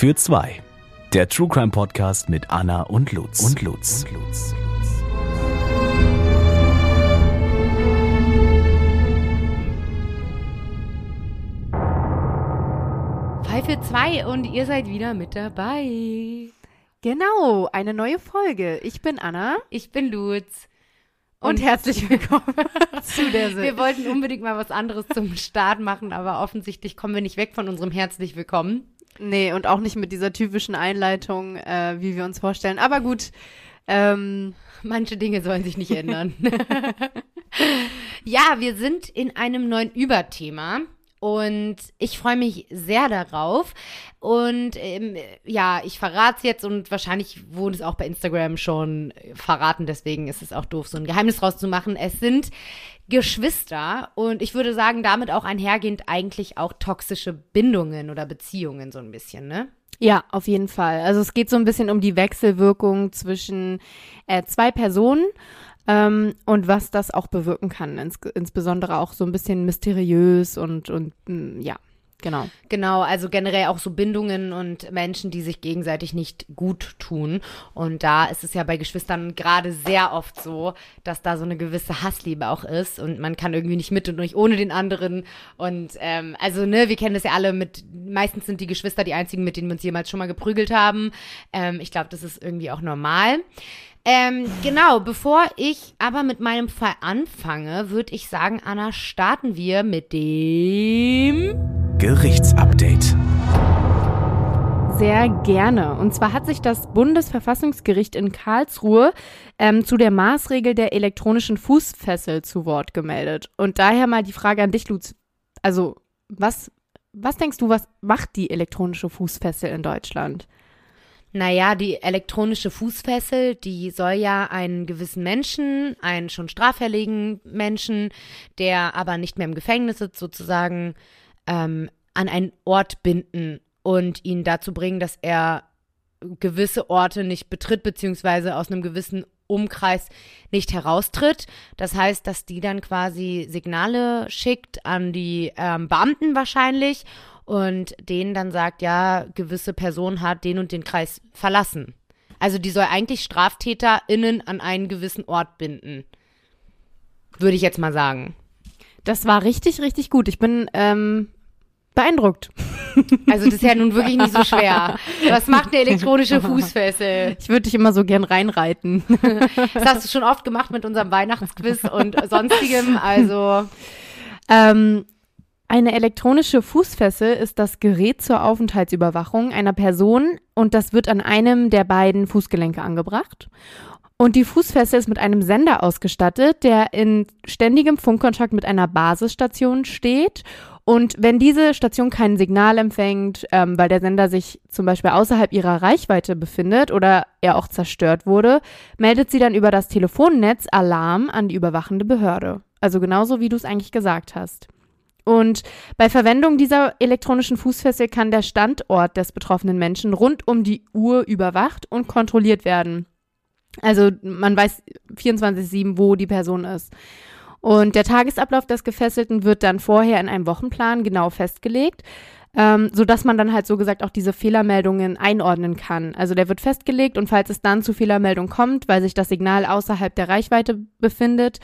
für zwei. Der True Crime Podcast mit Anna und Lutz. Und Lutz. Und Lutz. Fall für zwei und ihr seid wieder mit dabei. Genau, eine neue Folge. Ich bin Anna Ich bin Lutz. und, herzlich willkommen zu der Wir wollten unbedingt mal was anderes zum Start machen, aber offensichtlich kommen wir nicht weg von unserem herzlich willkommen. Nee, und auch nicht mit dieser typischen Einleitung, äh, wie wir uns vorstellen. Aber gut, ähm, Manche Dinge sollen sich nicht ändern. ja, wir sind in einem neuen Überthema. Und ich freue mich sehr darauf. Und ähm, ja, ich verrate es jetzt und wahrscheinlich wurde es auch bei Instagram schon verraten. Deswegen ist es auch doof, so ein Geheimnis draus zu machen. Es sind Geschwister und ich würde sagen, damit auch einhergehend eigentlich auch toxische Bindungen oder Beziehungen so ein bisschen, ne? ja, auf jeden Fall. Also es geht so ein bisschen um die Wechselwirkung zwischen äh, zwei Personen. Ähm, und was das auch bewirken kann, ins, insbesondere auch so ein bisschen mysteriös und, und mh, ja, genau. Genau, also generell auch so Bindungen und Menschen, die sich gegenseitig nicht gut tun. Und da ist es ja bei Geschwistern gerade sehr oft so, dass da so eine gewisse Hassliebe auch ist und man kann irgendwie nicht mit und nicht ohne den anderen. Und ähm, also, ne, wir kennen das ja alle mit, meistens sind die Geschwister die einzigen, mit denen wir uns jemals schon mal geprügelt haben. Ähm, ich glaube, das ist irgendwie auch normal. Ähm, genau, bevor ich aber mit meinem Fall anfange, würde ich sagen, Anna, starten wir mit dem. Gerichtsupdate. Sehr gerne. Und zwar hat sich das Bundesverfassungsgericht in Karlsruhe ähm, zu der Maßregel der elektronischen Fußfessel zu Wort gemeldet. Und daher mal die Frage an dich, Lutz. Also, was, was denkst du, was macht die elektronische Fußfessel in Deutschland? Naja, die elektronische Fußfessel, die soll ja einen gewissen Menschen, einen schon straffälligen Menschen, der aber nicht mehr im Gefängnis sitzt, sozusagen, ähm, an einen Ort binden und ihn dazu bringen, dass er gewisse Orte nicht betritt, beziehungsweise aus einem gewissen Umkreis nicht heraustritt. Das heißt, dass die dann quasi Signale schickt an die ähm, Beamten wahrscheinlich und denen dann sagt, ja, gewisse Person hat den und den Kreis verlassen. Also die soll eigentlich StraftäterInnen an einen gewissen Ort binden. Würde ich jetzt mal sagen. Das war richtig, richtig gut. Ich bin ähm, beeindruckt. Also das ist ja nun wirklich nicht so schwer. Was macht eine elektronische Fußfessel? Ich würde dich immer so gern reinreiten. Das hast du schon oft gemacht mit unserem Weihnachtsquiz und sonstigem. Also Ähm, eine elektronische Fußfessel ist das Gerät zur Aufenthaltsüberwachung einer Person und das wird an einem der beiden Fußgelenke angebracht. Und die Fußfessel ist mit einem Sender ausgestattet, der in ständigem Funkkontakt mit einer Basisstation steht. Und wenn diese Station kein Signal empfängt, ähm, weil der Sender sich zum Beispiel außerhalb ihrer Reichweite befindet oder er auch zerstört wurde, meldet sie dann über das Telefonnetz Alarm an die überwachende Behörde. Also genauso wie du es eigentlich gesagt hast. Und bei Verwendung dieser elektronischen Fußfessel kann der Standort des betroffenen Menschen rund um die Uhr überwacht und kontrolliert werden. Also man weiß 24-7, wo die Person ist. Und der Tagesablauf des Gefesselten wird dann vorher in einem Wochenplan genau festgelegt, ähm, sodass man dann halt so gesagt auch diese Fehlermeldungen einordnen kann. Also der wird festgelegt und falls es dann zu Fehlermeldung kommt, weil sich das Signal außerhalb der Reichweite befindet,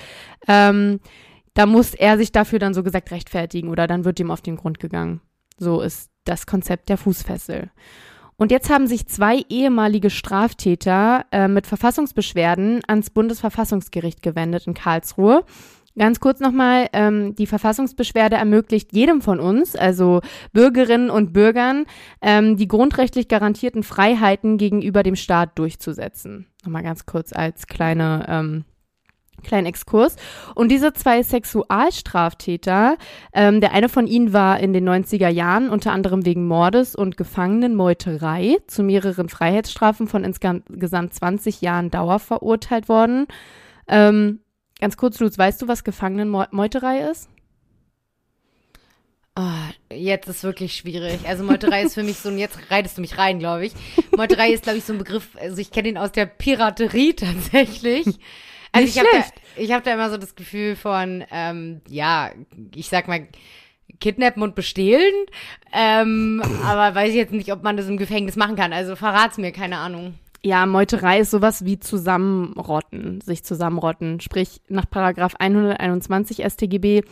ähm, da muss er sich dafür dann so gesagt rechtfertigen oder dann wird ihm auf den Grund gegangen. So ist das Konzept der Fußfessel. Und jetzt haben sich zwei ehemalige Straftäter äh, mit Verfassungsbeschwerden ans Bundesverfassungsgericht gewendet in Karlsruhe. Ganz kurz nochmal, ähm, die Verfassungsbeschwerde ermöglicht jedem von uns, also Bürgerinnen und Bürgern, ähm, die grundrechtlich garantierten Freiheiten gegenüber dem Staat durchzusetzen. Nochmal ganz kurz als kleine ähm, kleinen Exkurs. Und diese zwei Sexualstraftäter, ähm, der eine von ihnen war in den 90er Jahren unter anderem wegen Mordes und Gefangenenmeuterei zu mehreren Freiheitsstrafen von insgesamt 20 Jahren Dauer verurteilt worden. Ähm, ganz kurz, Lutz, weißt du, was Gefangenenmeuterei ist? Oh, jetzt ist wirklich schwierig. Also Meuterei ist für mich so, und jetzt reitest du mich rein, glaube ich. Meuterei ist, glaube ich, so ein Begriff, also ich kenne den aus der Piraterie tatsächlich. Also Nicht ich habe da, ich hab da immer so das Gefühl von, ähm, ja, ich sag mal, kidnappen und bestehlen. Ähm, aber weiß ich jetzt nicht, ob man das im Gefängnis machen kann. Also verrat's mir, keine Ahnung. Ja, Meuterei ist sowas wie zusammenrotten, sich zusammenrotten. Sprich, nach Paragraph 121 StGB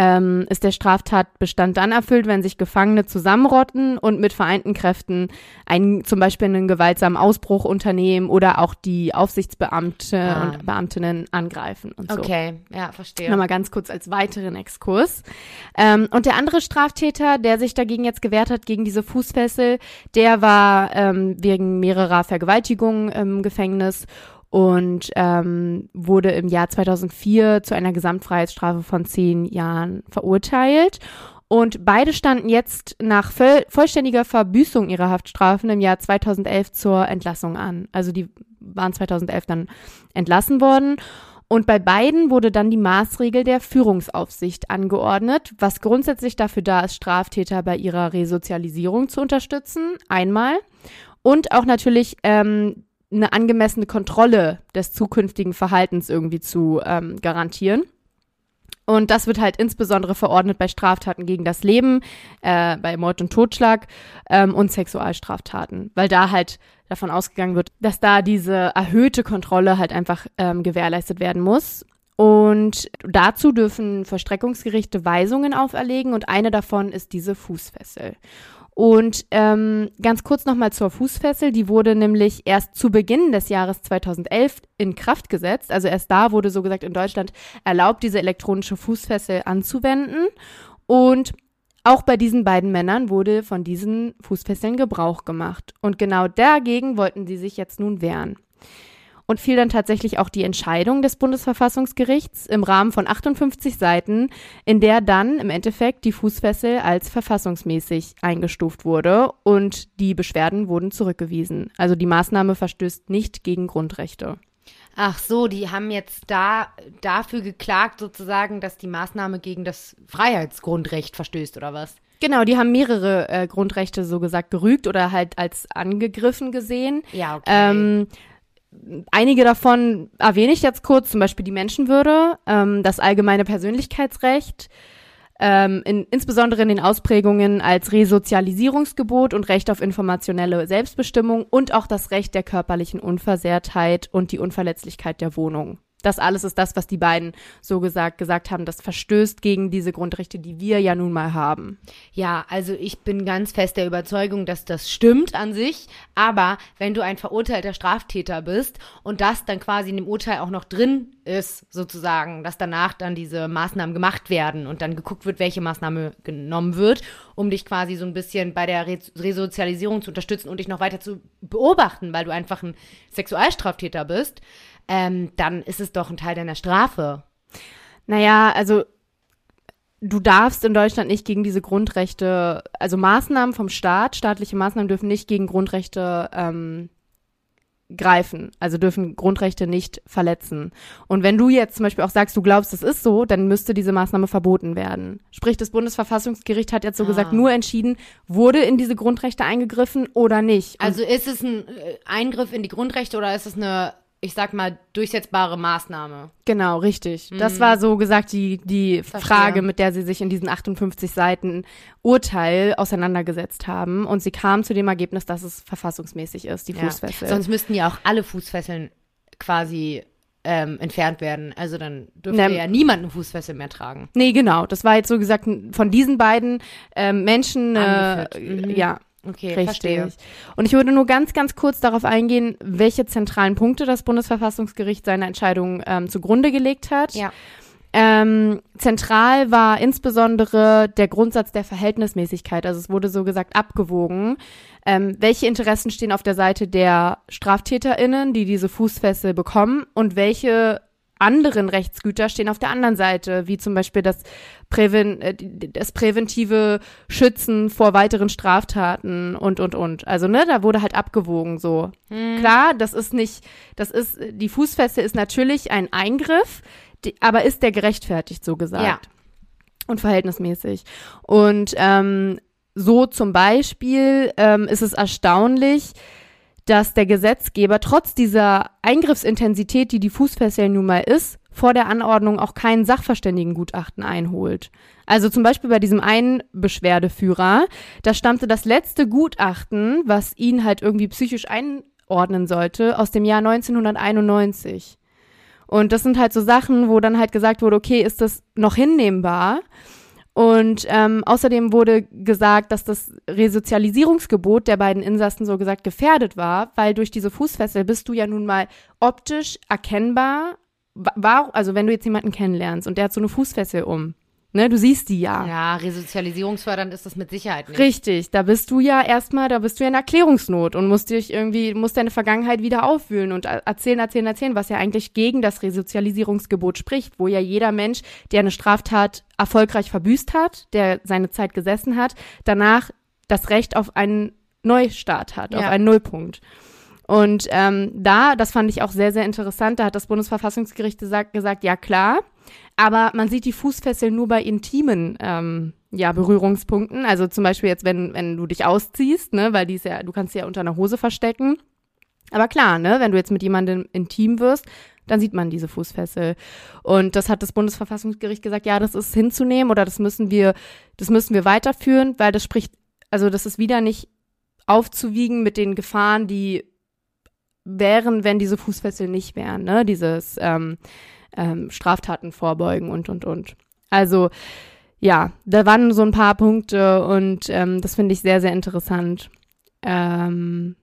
ähm, ist der Straftatbestand dann erfüllt, wenn sich Gefangene zusammenrotten und mit vereinten Kräften einen, zum Beispiel einen gewaltsamen Ausbruch unternehmen oder auch die Aufsichtsbeamte Ah. und Beamtinnen angreifen und so. Okay, ja, verstehe. Nochmal ganz kurz als weiteren Exkurs. Ähm, und der andere Straftäter, der sich dagegen jetzt gewehrt hat, gegen diese Fußfessel, der war ähm, wegen mehrerer Vergewaltigungen im Gefängnis und ähm, wurde im Jahr 2004 zu einer Gesamtfreiheitsstrafe von zehn Jahren verurteilt. Und beide standen jetzt nach voll, vollständiger Verbüßung ihrer Haftstrafen im Jahr 2011 zur Entlassung an. Also die waren 2011 dann entlassen worden. Und bei beiden wurde dann die Maßregel der Führungsaufsicht angeordnet, was grundsätzlich dafür da ist, Straftäter bei ihrer Resozialisierung zu unterstützen, einmal. Und auch natürlich ähm, eine angemessene Kontrolle des zukünftigen Verhaltens irgendwie zu ähm, garantieren. Und das wird halt insbesondere verordnet bei Straftaten gegen das Leben, äh, bei Mord und Totschlag ähm, und Sexualstraftaten, weil da halt davon ausgegangen wird, dass da diese erhöhte Kontrolle halt einfach ähm, gewährleistet werden muss. Und dazu dürfen Verstreckungsgerichte Weisungen auferlegen und eine davon ist diese Fußfessel. Und ähm, ganz kurz nochmal zur Fußfessel. Die wurde nämlich erst zu Beginn des Jahres 2011 in Kraft gesetzt. Also erst da wurde so gesagt in Deutschland erlaubt, diese elektronische Fußfessel anzuwenden. Und auch bei diesen beiden Männern wurde von diesen Fußfesseln Gebrauch gemacht. Und genau dagegen wollten sie sich jetzt nun wehren. Und fiel dann tatsächlich auch die Entscheidung des Bundesverfassungsgerichts im Rahmen von 58 Seiten, in der dann im Endeffekt die Fußfessel als verfassungsmäßig eingestuft wurde und die Beschwerden wurden zurückgewiesen. Also die Maßnahme verstößt nicht gegen Grundrechte. Ach so, die haben jetzt da dafür geklagt, sozusagen, dass die Maßnahme gegen das Freiheitsgrundrecht verstößt, oder was? Genau, die haben mehrere äh, Grundrechte so gesagt gerügt oder halt als angegriffen gesehen. Ja, okay. Ähm, einige davon erwähne ich jetzt kurz, zum Beispiel die Menschenwürde, ähm, das allgemeine Persönlichkeitsrecht, ähm, in, insbesondere in den Ausprägungen als Resozialisierungsgebot und Recht auf informationelle Selbstbestimmung und auch das Recht der körperlichen Unversehrtheit und die Unverletzlichkeit der Wohnung. Das alles ist das, was die beiden so gesagt gesagt haben, das verstößt gegen diese Grundrechte, die wir ja nun mal haben. Ja, also ich bin ganz fest der Überzeugung, dass das stimmt an sich. Aber wenn du ein verurteilter Straftäter bist und das dann quasi in dem Urteil auch noch drin ist, sozusagen, dass danach dann diese Maßnahmen gemacht werden und dann geguckt wird, welche Maßnahme genommen wird, um dich quasi so ein bisschen bei der Re Resozialisierung zu unterstützen und dich noch weiter zu beobachten, weil du einfach ein Sexualstraftäter bist, ähm, dann ist es doch ein Teil deiner Strafe. Naja, also du darfst in Deutschland nicht gegen diese Grundrechte, also Maßnahmen vom Staat, staatliche Maßnahmen dürfen nicht gegen Grundrechte ähm, greifen, also dürfen Grundrechte nicht verletzen. Und wenn du jetzt zum Beispiel auch sagst, du glaubst, das ist so, dann müsste diese Maßnahme verboten werden. Sprich, das Bundesverfassungsgericht hat jetzt so Ah. gesagt, nur entschieden, wurde in diese Grundrechte eingegriffen oder nicht. Und Also ist es ein äh, Eingriff in die Grundrechte oder ist es eine, ich sag mal, durchsetzbare Maßnahme? Genau, richtig. Das war so gesagt die, die Mhm. Verstehe. Frage, mit der sie sich in diesen 58 Seiten Urteil auseinandergesetzt haben. Und sie kam zu dem Ergebnis, dass es verfassungsmäßig ist, die Fußfessel. Sonst müssten ja auch alle Fußfesseln quasi ähm, entfernt werden. Also dann dürfte Ne- ja niemand eine Fußfessel mehr tragen. nee, genau. Das war jetzt so gesagt von diesen beiden ähm, Menschen. Äh. Mhm. Ja, Okay, Richtig. verstehe. Und ich würde nur ganz, ganz kurz darauf eingehen, welche zentralen Punkte das Bundesverfassungsgericht seiner Entscheidung ähm, zugrunde gelegt hat. Ja. Ähm, zentral war insbesondere der Grundsatz der Verhältnismäßigkeit. Also es wurde so gesagt abgewogen. Ähm, welche Interessen stehen auf der Seite der StraftäterInnen, die diese Fußfessel bekommen und welche anderen Rechtsgüter stehen auf der anderen Seite, wie zum Beispiel das, Präven äh, das präventive Schützen vor weiteren Straftaten und, und, und. Also, ne, da wurde halt abgewogen so. Klar, das ist nicht, das ist, die Fußfessel ist natürlich ein Eingriff, die, aber ist der gerechtfertigt, so gesagt. Ja. Und verhältnismäßig. Und ähm, so zum Beispiel ähm, ist es erstaunlich, dass der Gesetzgeber trotz dieser Eingriffsintensität, die die Fußfessel nun mal ist, vor der Anordnung auch kein Sachverständigengutachten einholt. Also zum Beispiel bei diesem einen Beschwerdeführer, da stammte das letzte Gutachten, was ihn halt irgendwie psychisch einordnen sollte, aus dem Jahr 1991. Und das sind halt so Sachen, wo dann halt gesagt wurde, okay, ist das noch hinnehmbar? Und ähm, außerdem wurde gesagt, dass das Resozialisierungsgebot der beiden Insassen so gesagt gefährdet war, weil durch diese Fußfessel bist du ja nun mal optisch erkennbar. War, also wenn du jetzt jemanden kennenlernst und der hat so eine Fußfessel um, Ne, du siehst die ja. Ja, resozialisierungsfördernd ist das mit Sicherheit nicht. Richtig, da bist du ja erstmal, da bist du ja in Erklärungsnot und musst dich irgendwie, musst deine Vergangenheit wieder aufwühlen und erzählen, erzählen, erzählen, was ja eigentlich gegen das Resozialisierungsgebot spricht, wo ja jeder Mensch, der eine Straftat erfolgreich verbüßt hat, der seine Zeit gesessen hat, danach das Recht auf einen Neustart hat, ja. auf einen Nullpunkt. Und ähm, da, das fand ich auch sehr, sehr interessant, da hat das Bundesverfassungsgericht gesagt, gesagt ja klar, aber man sieht die Fußfessel nur bei intimen ähm, ja, Berührungspunkten. Also zum Beispiel jetzt, wenn, wenn du dich ausziehst, ne, weil die ist ja, du kannst sie ja unter einer Hose verstecken. Aber klar, ne, wenn du jetzt mit jemandem intim wirst, dann sieht man diese Fußfessel. Und das hat das Bundesverfassungsgericht gesagt, ja, das ist hinzunehmen oder das müssen wir, das müssen wir weiterführen, weil das spricht, also das ist wieder nicht aufzuwiegen mit den Gefahren, die wären, wenn diese Fußfessel nicht wären, ne? Dieses ähm, ähm, Straftaten vorbeugen und, und, und. Also ja, da waren so ein paar Punkte und ähm, das finde ich sehr, sehr interessant. Ähm,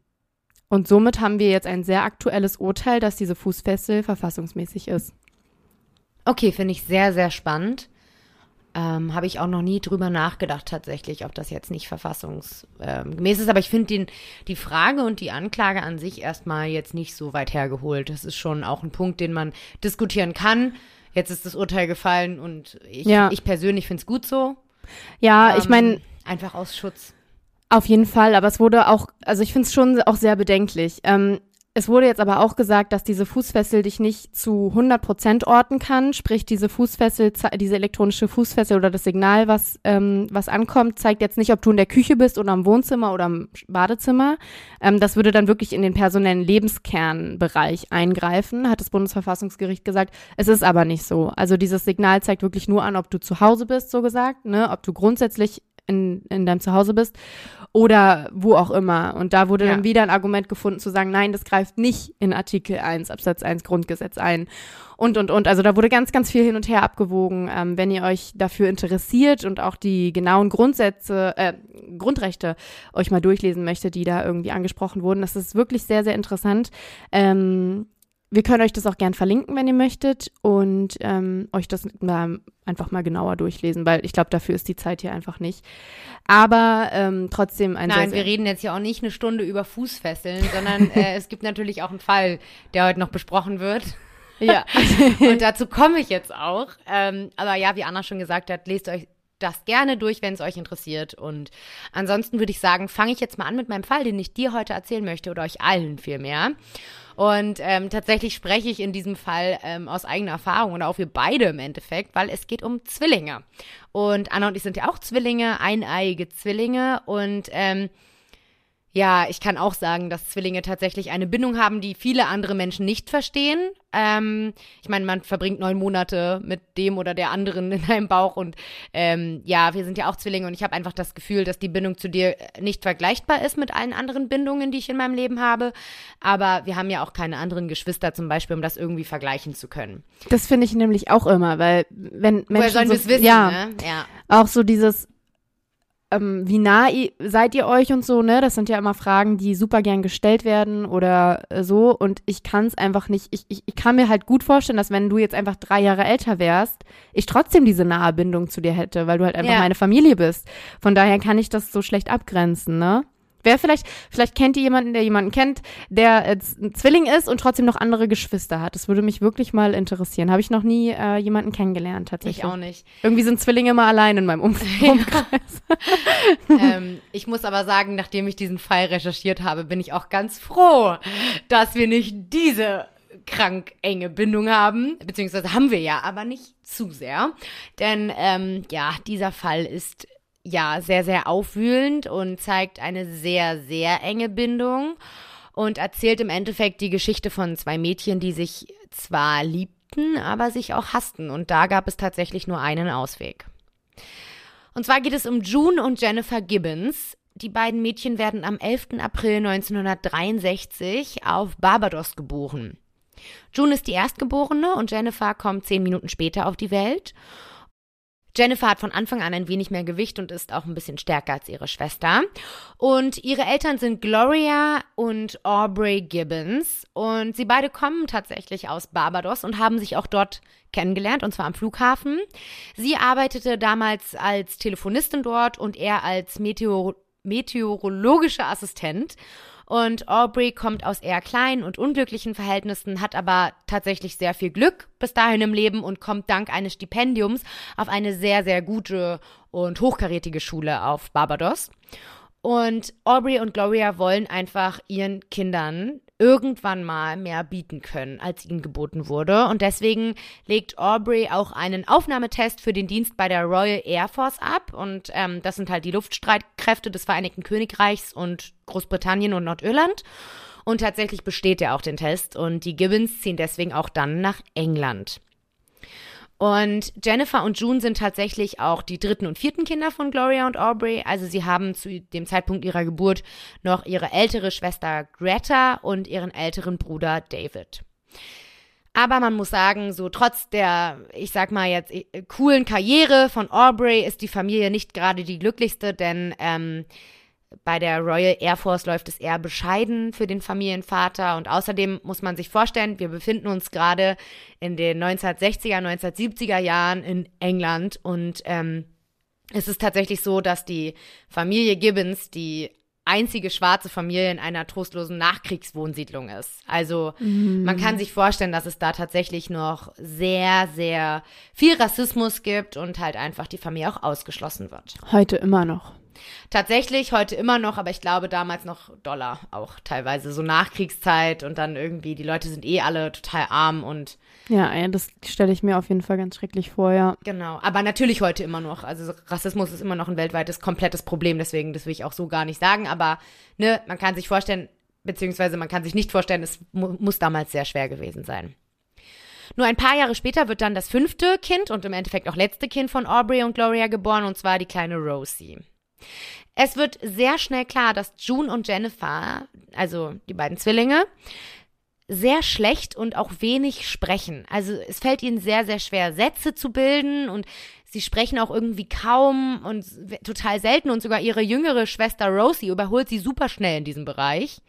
und somit haben wir jetzt ein sehr aktuelles Urteil, dass diese Fußfessel verfassungsmäßig ist. Okay, finde ich sehr, sehr spannend. Ähm, Habe ich auch noch nie drüber nachgedacht tatsächlich, ob das jetzt nicht verfassungsgemäß ist. Aber ich finde die Frage und die Anklage an sich erstmal jetzt nicht so weit hergeholt. Das ist schon auch ein Punkt, den man diskutieren kann. Jetzt ist das Urteil gefallen und ich, ja. ich persönlich finde es gut so. Ja, ähm, ich meine. Einfach aus Schutz. Auf jeden Fall, aber es wurde auch, also ich finde es schon auch sehr bedenklich. Ähm, es wurde jetzt aber auch gesagt, dass diese Fußfessel dich nicht zu 100 Prozent orten kann. Sprich, diese Fußfessel, diese elektronische Fußfessel oder das Signal, was, ähm, was ankommt, zeigt jetzt nicht, ob du in der Küche bist oder im Wohnzimmer oder im Badezimmer. Ähm, das würde dann wirklich in den personellen Lebenskernbereich eingreifen, hat das Bundesverfassungsgericht gesagt. Es ist aber nicht so. Also dieses Signal zeigt wirklich nur an, ob du zu Hause bist, so gesagt, ne? ob du grundsätzlich in, in deinem Zuhause bist oder wo auch immer. Und da wurde ja. dann wieder ein Argument gefunden zu sagen, nein, das greift nicht in Artikel 1 Absatz 1 Grundgesetz ein. Und, und, und. Also da wurde ganz, ganz viel hin und her abgewogen. Ähm, wenn ihr euch dafür interessiert und auch die genauen Grundsätze, äh, Grundrechte euch mal durchlesen möchtet, die da irgendwie angesprochen wurden, das ist wirklich sehr, sehr interessant. Ähm, wir können euch das auch gern verlinken, wenn ihr möchtet und ähm, euch das mal, einfach mal genauer durchlesen, weil ich glaube, dafür ist die Zeit hier einfach nicht. Aber ähm, trotzdem ein Nein, sehr, wir reden jetzt ja auch nicht eine Stunde über Fußfesseln, sondern äh, es gibt natürlich auch einen Fall, der heute noch besprochen wird. Ja. und dazu komme ich jetzt auch. Ähm, aber ja, wie Anna schon gesagt hat, lest euch das gerne durch, wenn es euch interessiert. Und ansonsten würde ich sagen, fange ich jetzt mal an mit meinem Fall, den ich dir heute erzählen möchte oder euch allen vielmehr. Und ähm, tatsächlich spreche ich in diesem Fall ähm, aus eigener Erfahrung und auch wir beide im Endeffekt, weil es geht um Zwillinge. Und Anna und ich sind ja auch Zwillinge, eineiige Zwillinge und ähm, ja, ich kann auch sagen, dass Zwillinge tatsächlich eine Bindung haben, die viele andere Menschen nicht verstehen. Ähm, ich meine, man verbringt neun Monate mit dem oder der anderen in einem Bauch und ähm, ja, wir sind ja auch Zwillinge und ich habe einfach das Gefühl, dass die Bindung zu dir nicht vergleichbar ist mit allen anderen Bindungen, die ich in meinem Leben habe. Aber wir haben ja auch keine anderen Geschwister zum Beispiel, um das irgendwie vergleichen zu können. Das finde ich nämlich auch immer, weil wenn Menschen Woher sollen so, wissen? Ja, ne? ja, auch so dieses ähm, wie nah seid ihr euch und so, ne? Das sind ja immer Fragen, die super gern gestellt werden oder äh, so. Und ich kann es einfach nicht. Ich, ich, ich kann mir halt gut vorstellen, dass wenn du jetzt einfach drei Jahre älter wärst, ich trotzdem diese nahe Bindung zu dir hätte, weil du halt einfach ja. meine Familie bist. Von daher kann ich das so schlecht abgrenzen, ne? Wer vielleicht, vielleicht kennt ihr jemanden, der jemanden kennt, der jetzt ein Zwilling ist und trotzdem noch andere Geschwister hat. Das würde mich wirklich mal interessieren. Habe ich noch nie äh, jemanden kennengelernt, tatsächlich. Ich auch nicht. Irgendwie sind Zwillinge immer allein in meinem Umf. Umkreis. ähm, ich muss aber sagen, nachdem ich diesen Fall recherchiert habe, bin ich auch ganz froh, dass wir nicht diese krank enge Bindung haben, beziehungsweise haben wir ja, aber nicht zu sehr. Denn ähm, ja, dieser Fall ist ja sehr, sehr aufwühlend und zeigt eine sehr, sehr enge Bindung. und erzählt im Endeffekt die Geschichte von zwei Mädchen, die sich zwar liebten, aber sich auch hassten. Und da gab es tatsächlich nur einen Ausweg. Und zwar geht es um June und Jennifer Gibbons. Die beiden Mädchen werden am 11. April 1963 auf Barbados geboren. June ist die Erstgeborene und Jennifer kommt zehn Minuten später auf die Welt. Jennifer hat von Anfang an ein wenig mehr Gewicht und ist auch ein bisschen stärker als ihre Schwester. Und ihre Eltern sind Gloria und Aubrey Gibbons. Und sie beide kommen tatsächlich aus Barbados und haben sich auch dort kennengelernt, und zwar am Flughafen. Sie arbeitete damals als Telefonistin dort und er als Meteor meteorologischer Assistent. Und Aubrey kommt aus eher kleinen und unglücklichen Verhältnissen, hat aber tatsächlich sehr viel Glück bis dahin im Leben und kommt dank eines Stipendiums auf eine sehr, sehr gute und hochkarätige Schule auf Barbados. Und Aubrey und Gloria wollen einfach ihren Kindern irgendwann mal mehr bieten können, als ihnen geboten wurde. Und deswegen legt Aubrey auch einen Aufnahmetest für den Dienst bei der Royal Air Force ab. Und ähm, das sind halt die Luftstreitkräfte des Vereinigten Königreichs und Großbritannien und Nordirland. Und tatsächlich besteht er auch den Test. Und die Gibbons ziehen deswegen auch dann nach England. Und Jennifer und June sind tatsächlich auch die dritten und vierten Kinder von Gloria und Aubrey. Also sie haben zu dem Zeitpunkt ihrer Geburt noch ihre ältere Schwester Greta und ihren älteren Bruder David. Aber man muss sagen, so trotz der, ich sag mal jetzt, äh, coolen Karriere von Aubrey ist die Familie nicht gerade die glücklichste, denn ähm, bei der Royal Air Force läuft es eher bescheiden für den Familienvater. Und außerdem muss man sich vorstellen, wir befinden uns gerade in den 1960er, 1970er Jahren in England. Und ähm, es ist tatsächlich so, dass die Familie Gibbons die einzige schwarze Familie in einer trostlosen Nachkriegswohnsiedlung ist. Also mhm. man kann sich vorstellen, dass es da tatsächlich noch sehr, sehr viel Rassismus gibt und halt einfach die Familie auch ausgeschlossen wird. Heute immer noch. Tatsächlich heute immer noch, aber ich glaube damals noch Dollar auch teilweise. So Nachkriegszeit und dann irgendwie, die Leute sind eh alle total arm und. Ja, das stelle ich mir auf jeden Fall ganz schrecklich vor, ja. Genau, aber natürlich heute immer noch. Also Rassismus ist immer noch ein weltweites, komplettes Problem, deswegen, das will ich auch so gar nicht sagen, aber ne, man kann sich vorstellen, beziehungsweise man kann sich nicht vorstellen, es mu muss damals sehr schwer gewesen sein. Nur ein paar Jahre später wird dann das fünfte Kind und im Endeffekt auch letzte Kind von Aubrey und Gloria geboren, und zwar die kleine Rosie. Es wird sehr schnell klar, dass June und Jennifer, also die beiden Zwillinge, sehr schlecht und auch wenig sprechen. Also es fällt ihnen sehr, sehr schwer, Sätze zu bilden und sie sprechen auch irgendwie kaum und total selten und sogar ihre jüngere Schwester Rosie überholt sie super schnell in diesem Bereich.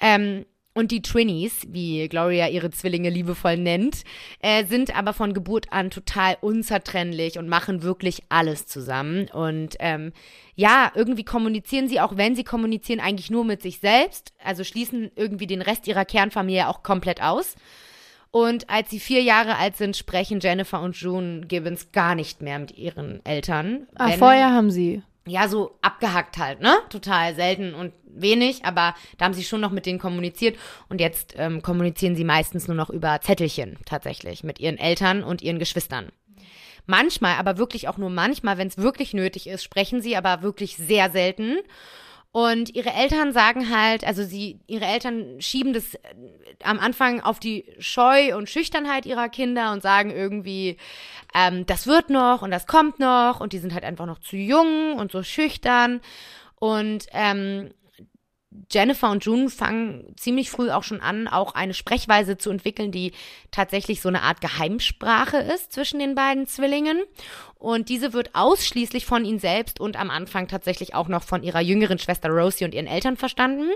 Ähm, und die Twinnies, wie Gloria ihre Zwillinge liebevoll nennt, äh, sind aber von Geburt an total unzertrennlich und machen wirklich alles zusammen. Und ähm, ja, irgendwie kommunizieren sie, auch wenn sie kommunizieren, eigentlich nur mit sich selbst. Also schließen irgendwie den Rest ihrer Kernfamilie auch komplett aus. Und als sie vier Jahre alt sind, sprechen Jennifer und June Gibbons gar nicht mehr mit ihren Eltern. Ah, vorher haben sie ja, so abgehackt halt, ne? Total selten und wenig, aber da haben sie schon noch mit denen kommuniziert und jetzt ähm, kommunizieren sie meistens nur noch über Zettelchen tatsächlich mit ihren Eltern und ihren Geschwistern. Manchmal, aber wirklich auch nur manchmal, wenn es wirklich nötig ist, sprechen sie aber wirklich sehr selten. Und ihre Eltern sagen halt, also sie, ihre Eltern schieben das äh, am Anfang auf die Scheu und Schüchternheit ihrer Kinder und sagen irgendwie, ähm, das wird noch und das kommt noch und die sind halt einfach noch zu jung und so schüchtern. Und ähm, Jennifer und June fangen ziemlich früh auch schon an, auch eine Sprechweise zu entwickeln, die tatsächlich so eine Art Geheimsprache ist zwischen den beiden Zwillingen. Und diese wird ausschließlich von ihnen selbst und am Anfang tatsächlich auch noch von ihrer jüngeren Schwester Rosie und ihren Eltern verstanden.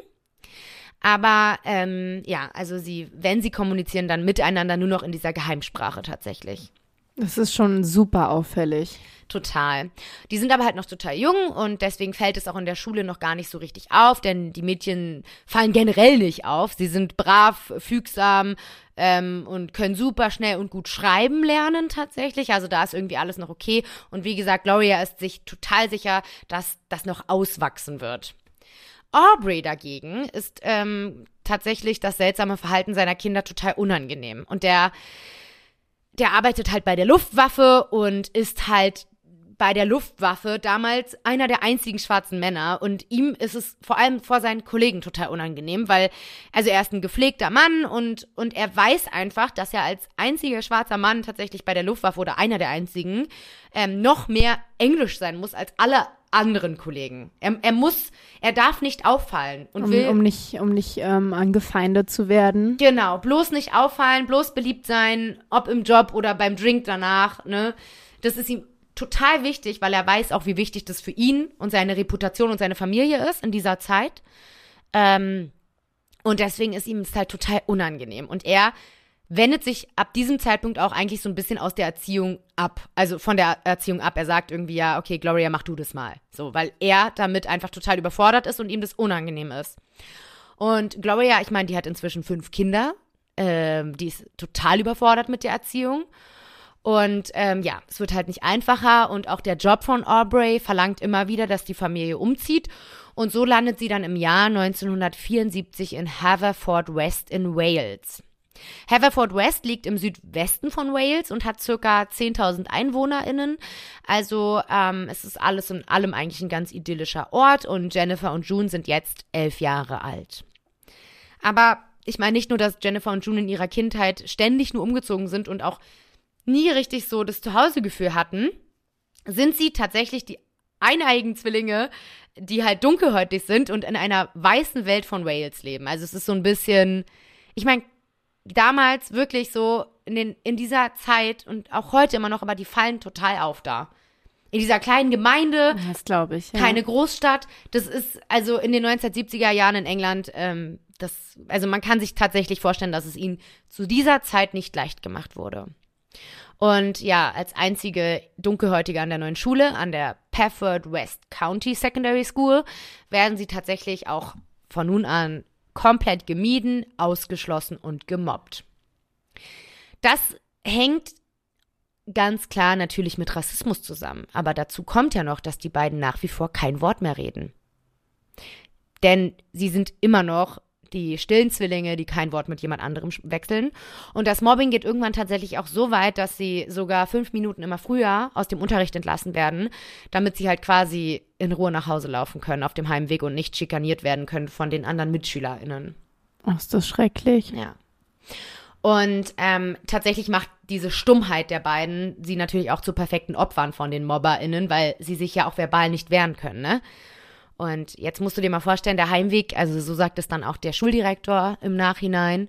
Aber ähm, ja, also sie, wenn sie kommunizieren, dann miteinander nur noch in dieser Geheimsprache tatsächlich. Das ist schon super auffällig. Total. Die sind aber halt noch total jung und deswegen fällt es auch in der Schule noch gar nicht so richtig auf, denn die Mädchen fallen generell nicht auf. Sie sind brav, fügsam ähm, und können super schnell und gut schreiben lernen tatsächlich. Also da ist irgendwie alles noch okay. Und wie gesagt, Gloria ist sich total sicher, dass das noch auswachsen wird. Aubrey dagegen ist ähm, tatsächlich das seltsame Verhalten seiner Kinder total unangenehm. Und der der arbeitet halt bei der Luftwaffe und ist halt bei der Luftwaffe damals einer der einzigen schwarzen Männer. Und ihm ist es vor allem vor seinen Kollegen total unangenehm, weil, also er ist ein gepflegter Mann und, und er weiß einfach, dass er als einziger schwarzer Mann tatsächlich bei der Luftwaffe oder einer der einzigen ähm, noch mehr Englisch sein muss als alle anderen Kollegen. Er, er muss, er darf nicht auffallen und Um, will um nicht, um nicht ähm, angefeindet zu werden. Genau, bloß nicht auffallen, bloß beliebt sein, ob im Job oder beim Drink danach, ne? Das ist ihm total wichtig, weil er weiß auch, wie wichtig das für ihn und seine Reputation und seine Familie ist in dieser Zeit. Ähm, und deswegen ist ihm es halt total unangenehm. Und er wendet sich ab diesem Zeitpunkt auch eigentlich so ein bisschen aus der Erziehung ab. Also von der Erziehung ab. Er sagt irgendwie, ja, okay, Gloria, mach du das mal. So, weil er damit einfach total überfordert ist und ihm das unangenehm ist. Und Gloria, ich meine, die hat inzwischen fünf Kinder. Ähm, die ist total überfordert mit der Erziehung. Und ähm, ja, es wird halt nicht einfacher und auch der Job von Aubrey verlangt immer wieder, dass die Familie umzieht. Und so landet sie dann im Jahr 1974 in Haverford West in Wales. Haverford West liegt im Südwesten von Wales und hat circa 10.000 EinwohnerInnen. Also ähm, es ist alles in allem eigentlich ein ganz idyllischer Ort und Jennifer und June sind jetzt elf Jahre alt. Aber ich meine nicht nur, dass Jennifer und June in ihrer Kindheit ständig nur umgezogen sind und auch nie richtig so das Zuhausegefühl hatten, sind sie tatsächlich die eineigen Zwillinge, die halt dunkelhäutig sind und in einer weißen Welt von Wales leben. Also es ist so ein bisschen, ich meine, damals wirklich so in, den, in dieser Zeit und auch heute immer noch, aber die fallen total auf da. In dieser kleinen Gemeinde, Das glaube ich. Ja. keine Großstadt. Das ist also in den 1970er Jahren in England, ähm, das, also man kann sich tatsächlich vorstellen, dass es ihnen zu dieser Zeit nicht leicht gemacht wurde. Und ja, als einzige Dunkelhäutige an der neuen Schule, an der Pafford West County Secondary School, werden sie tatsächlich auch von nun an komplett gemieden, ausgeschlossen und gemobbt. Das hängt ganz klar natürlich mit Rassismus zusammen. Aber dazu kommt ja noch, dass die beiden nach wie vor kein Wort mehr reden. Denn sie sind immer noch die stillen Zwillinge, die kein Wort mit jemand anderem wechseln. Und das Mobbing geht irgendwann tatsächlich auch so weit, dass sie sogar fünf Minuten immer früher aus dem Unterricht entlassen werden, damit sie halt quasi in Ruhe nach Hause laufen können auf dem Heimweg und nicht schikaniert werden können von den anderen MitschülerInnen. Oh, ist das schrecklich. Ja. Und ähm, tatsächlich macht diese Stummheit der beiden sie natürlich auch zu perfekten Opfern von den MobberInnen, weil sie sich ja auch verbal nicht wehren können, ne? Und jetzt musst du dir mal vorstellen, der Heimweg, also so sagt es dann auch der Schuldirektor im Nachhinein,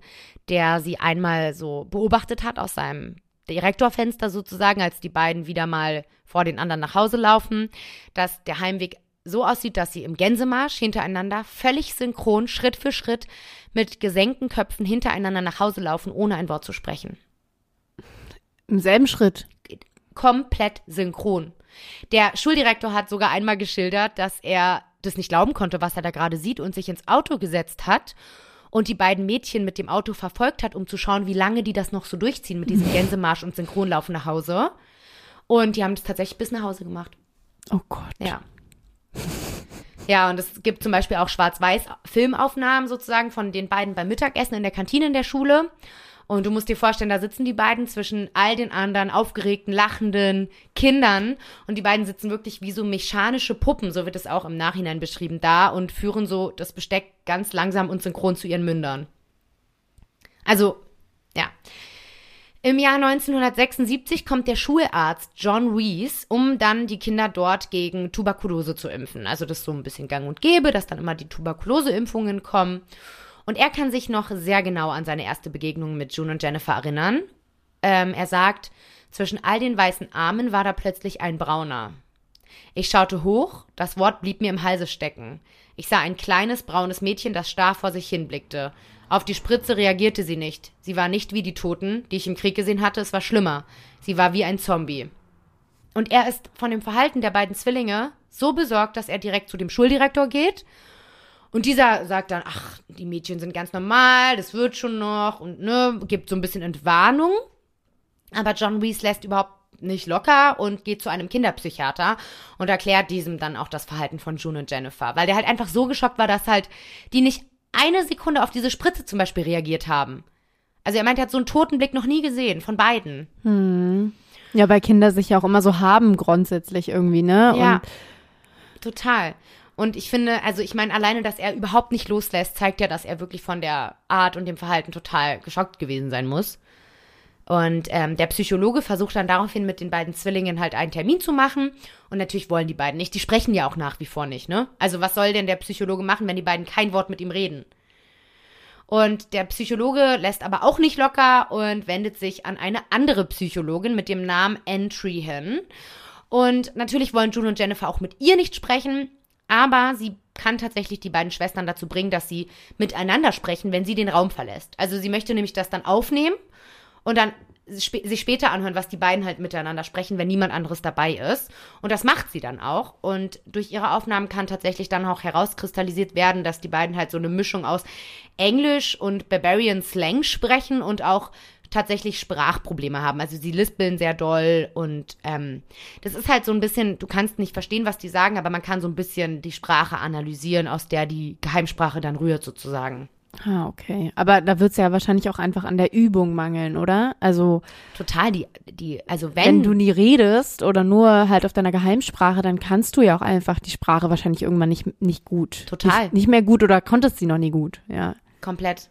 der sie einmal so beobachtet hat aus seinem Direktorfenster sozusagen, als die beiden wieder mal vor den anderen nach Hause laufen, dass der Heimweg so aussieht, dass sie im Gänsemarsch hintereinander völlig synchron, Schritt für Schritt, mit gesenkten Köpfen hintereinander nach Hause laufen, ohne ein Wort zu sprechen. Im selben Schritt. Komplett synchron. Der Schuldirektor hat sogar einmal geschildert, dass er das nicht glauben konnte, was er da gerade sieht und sich ins Auto gesetzt hat und die beiden Mädchen mit dem Auto verfolgt hat, um zu schauen, wie lange die das noch so durchziehen mit diesem Gänsemarsch und Synchronlaufen nach Hause. Und die haben das tatsächlich bis nach Hause gemacht. Oh Gott. Ja. Ja, und es gibt zum Beispiel auch Schwarz-Weiß-Filmaufnahmen sozusagen von den beiden beim Mittagessen in der Kantine in der Schule. Und du musst dir vorstellen, da sitzen die beiden zwischen all den anderen aufgeregten, lachenden Kindern. Und die beiden sitzen wirklich wie so mechanische Puppen, so wird es auch im Nachhinein beschrieben, da und führen so das Besteck ganz langsam und synchron zu ihren Mündern. Also, ja. Im Jahr 1976 kommt der Schularzt John Rees, um dann die Kinder dort gegen Tuberkulose zu impfen. Also das ist so ein bisschen gang und gäbe, dass dann immer die Tuberkuloseimpfungen kommen. Und er kann sich noch sehr genau an seine erste Begegnung mit June und Jennifer erinnern. Ähm, er sagt, zwischen all den weißen Armen war da plötzlich ein brauner. Ich schaute hoch, das Wort blieb mir im Halse stecken. Ich sah ein kleines, braunes Mädchen, das starr vor sich hinblickte. Auf die Spritze reagierte sie nicht. Sie war nicht wie die Toten, die ich im Krieg gesehen hatte, es war schlimmer. Sie war wie ein Zombie. Und er ist von dem Verhalten der beiden Zwillinge so besorgt, dass er direkt zu dem Schuldirektor geht. Und dieser sagt dann, ach, die Mädchen sind ganz normal, das wird schon noch und ne, gibt so ein bisschen Entwarnung. Aber John Reese lässt überhaupt nicht locker und geht zu einem Kinderpsychiater und erklärt diesem dann auch das Verhalten von June und Jennifer, weil der halt einfach so geschockt war, dass halt die nicht eine Sekunde auf diese Spritze zum Beispiel reagiert haben. Also er meint, er hat so einen toten Blick noch nie gesehen von beiden. Ja, weil Kinder sich ja auch immer so haben grundsätzlich irgendwie, ne? Ja, Und total. Und ich finde, also ich meine, alleine, dass er überhaupt nicht loslässt, zeigt ja, dass er wirklich von der Art und dem Verhalten total geschockt gewesen sein muss. Und ähm, der Psychologe versucht dann daraufhin mit den beiden Zwillingen halt einen Termin zu machen. Und natürlich wollen die beiden nicht. Die sprechen ja auch nach wie vor nicht, ne? Also was soll denn der Psychologe machen, wenn die beiden kein Wort mit ihm reden? Und der Psychologe lässt aber auch nicht locker und wendet sich an eine andere Psychologin mit dem Namen Entry hin. Und natürlich wollen June und Jennifer auch mit ihr nicht sprechen, aber sie kann tatsächlich die beiden Schwestern dazu bringen, dass sie miteinander sprechen, wenn sie den Raum verlässt. Also sie möchte nämlich das dann aufnehmen und dann sich später anhören, was die beiden halt miteinander sprechen, wenn niemand anderes dabei ist. Und das macht sie dann auch. Und durch ihre Aufnahmen kann tatsächlich dann auch herauskristallisiert werden, dass die beiden halt so eine Mischung aus Englisch und Barbarian Slang sprechen und auch tatsächlich Sprachprobleme haben. Also sie lispeln sehr doll und ähm, das ist halt so ein bisschen, du kannst nicht verstehen, was die sagen, aber man kann so ein bisschen die Sprache analysieren, aus der die Geheimsprache dann rührt sozusagen. Ah, okay. Aber da wird es ja wahrscheinlich auch einfach an der Übung mangeln, oder? Also, Total, die, die, also wenn, wenn, du nie redest oder nur halt auf deiner Geheimsprache, dann kannst du ja auch einfach die Sprache wahrscheinlich irgendwann nicht, nicht gut. Total. Nicht, nicht mehr gut oder konntest sie noch nie gut, ja. Komplett.